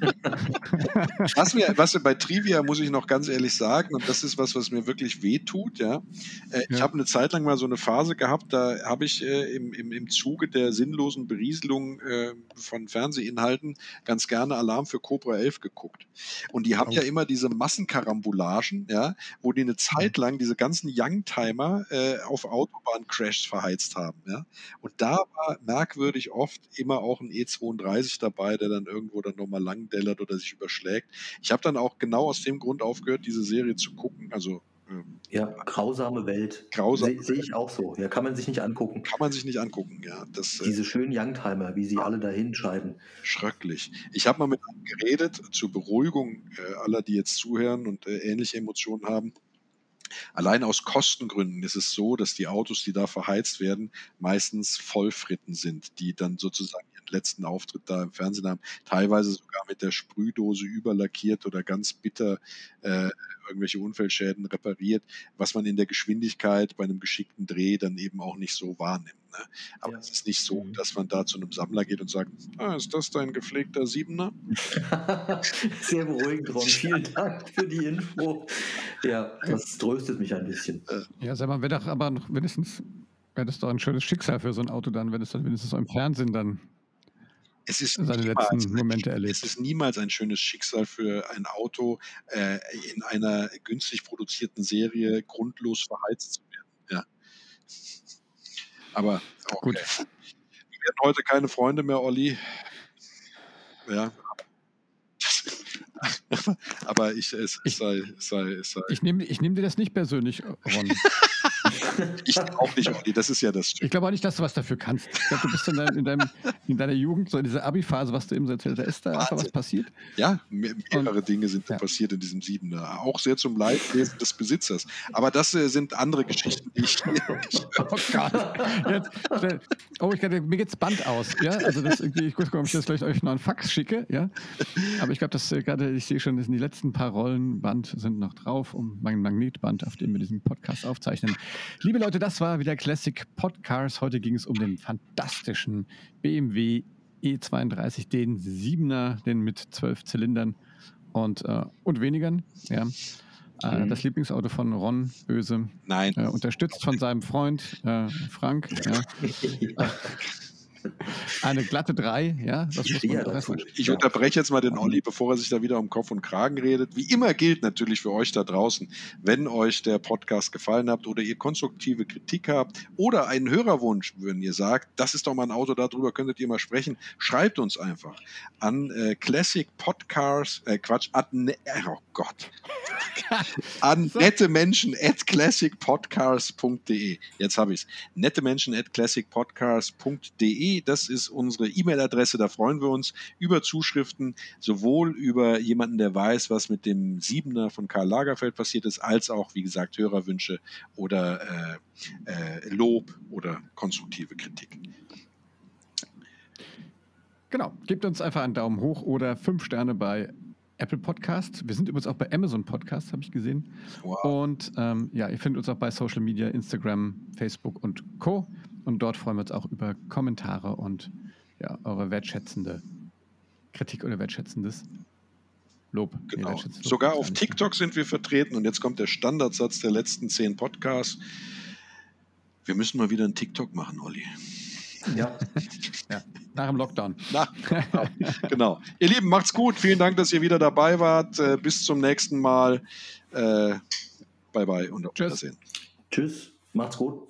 was mir, was mir bei Trivia muss ich noch ganz ehrlich sagen, und das ist was, was mir wirklich wehtut, ja. Äh, ja. Ich habe eine Zeit lang mal so eine Phase gehabt, da habe ich äh, im, im, im Zuge der sinnlosen Berieselung äh, von Fernsehinhalten ganz gerne Alarm für Cobra 11 geguckt. Und die haben oh. ja immer diese Massenkarambulagen Menschen, ja, wo die eine mhm. Zeit lang diese ganzen Youngtimer äh, auf Autobahncrashs verheizt haben, ja. Und da war merkwürdig oft immer auch ein E32 dabei, der dann irgendwo dann nochmal langdellert oder sich überschlägt. Ich habe dann auch genau aus dem Grund aufgehört, diese Serie zu gucken. Also ja, grausame Welt. Grausam. Sehe seh ich auch so. Ja, kann man sich nicht angucken. Kann man sich nicht angucken, ja. Das, äh Diese schönen Youngtimer, wie sie alle dahin scheiden. Schrecklich. Ich habe mal mit einem geredet, zur Beruhigung äh, aller, die jetzt zuhören und äh, ähnliche Emotionen haben. Allein aus Kostengründen ist es so, dass die Autos, die da verheizt werden, meistens Vollfritten sind, die dann sozusagen letzten Auftritt da im Fernsehen haben, teilweise sogar mit der Sprühdose überlackiert oder ganz bitter äh, irgendwelche Unfallschäden repariert, was man in der Geschwindigkeit bei einem geschickten Dreh dann eben auch nicht so wahrnimmt. Ne? Aber ja. es ist nicht so, mhm. dass man da zu einem Sammler geht und sagt, ah, ist das dein gepflegter Siebener? Sehr beruhigend, Ron. Vielen Dank für die Info. Ja, das tröstet mich ein bisschen. Ja, sag mal, wäre doch aber noch wenigstens, wäre das doch ein schönes Schicksal für so ein Auto dann, wenn es dann wenigstens so im Fernsehen dann es ist, seine letzten Momente erlebt. es ist niemals ein schönes Schicksal für ein Auto, äh, in einer günstig produzierten Serie grundlos verheizt zu werden. Ja. Aber okay. gut. Wir werden heute keine Freunde mehr, Olli. Ja. Aber ich, es, ich, sei, sei, sei. Ich nehme ich nehm dir das nicht persönlich, Ron. ich auch nicht, Olli, das ist ja das Stück. Ich glaube auch nicht, dass du was dafür kannst. Ich glaube, du bist in, dein, in, deinem, in, deiner Jugend, so in dieser Abi-Phase, was du eben so erzählt hast, da ist da einfach was passiert. Ja, mehrere Und, Dinge sind ja. passiert in diesem Siebener. Auch sehr zum Leidwesen des Besitzers. Aber das äh, sind andere Geschichten, die ich nicht. oh Gott. Jetzt, oh, ich, mir geht's Band aus. Ja? Also das ich gucke, ob ich jetzt vielleicht euch noch einen Fax schicke. Ja? Aber ich glaube, dass äh, gerade, ich sehe schon, die letzten paar Rollen Band sind noch drauf, um mein Magnetband, auf dem wir diesen Podcast aufzeichnen. Liebe Leute, das war wieder Classic Podcast. Heute ging es um den fantastischen BMW E32, den 7er, den mit zwölf Zylindern und, äh, und wenigern. Ja. Äh, mhm. das Lieblingsauto von Ron Böse. Nein. Äh, unterstützt von seinem Freund äh, Frank. Ja. Eine glatte 3, ja. Das muss man ja, ich unterbreche jetzt mal den Olli, bevor er sich da wieder um Kopf und Kragen redet. Wie immer gilt natürlich für euch da draußen, wenn euch der Podcast gefallen hat oder ihr konstruktive Kritik habt oder einen Hörerwunsch, wenn ihr sagt, das ist doch mal ein Auto, darüber könntet ihr mal sprechen, schreibt uns einfach an äh, Classic Podcasts, äh, Quatsch, an, ne, oh Gott, an so. nette Menschen at classicpodcasts.de. Jetzt habe ich es. Nette Menschen at classicpodcasts.de das ist unsere E-Mail-Adresse. Da freuen wir uns über Zuschriften, sowohl über jemanden, der weiß, was mit dem Siebener von Karl Lagerfeld passiert ist, als auch, wie gesagt, Hörerwünsche oder äh, äh, Lob oder konstruktive Kritik. Genau, gebt uns einfach einen Daumen hoch oder fünf Sterne bei Apple Podcast. Wir sind übrigens auch bei Amazon Podcast, habe ich gesehen. Wow. Und ähm, ja, ihr findet uns auch bei Social Media, Instagram, Facebook und Co. Und dort freuen wir uns auch über Kommentare und ja, eure wertschätzende Kritik oder wertschätzendes Lob. Genau. Nee, Lob Sogar auf TikTok sind wir vertreten und jetzt kommt der Standardsatz der letzten zehn Podcasts. Wir müssen mal wieder einen TikTok machen, Olli. Ja. ja. Nach dem Lockdown. Nach, genau. Ihr Lieben, macht's gut. Vielen Dank, dass ihr wieder dabei wart. Äh, bis zum nächsten Mal. Äh, bye bye und auf Wiedersehen. Tschüss. Macht's gut.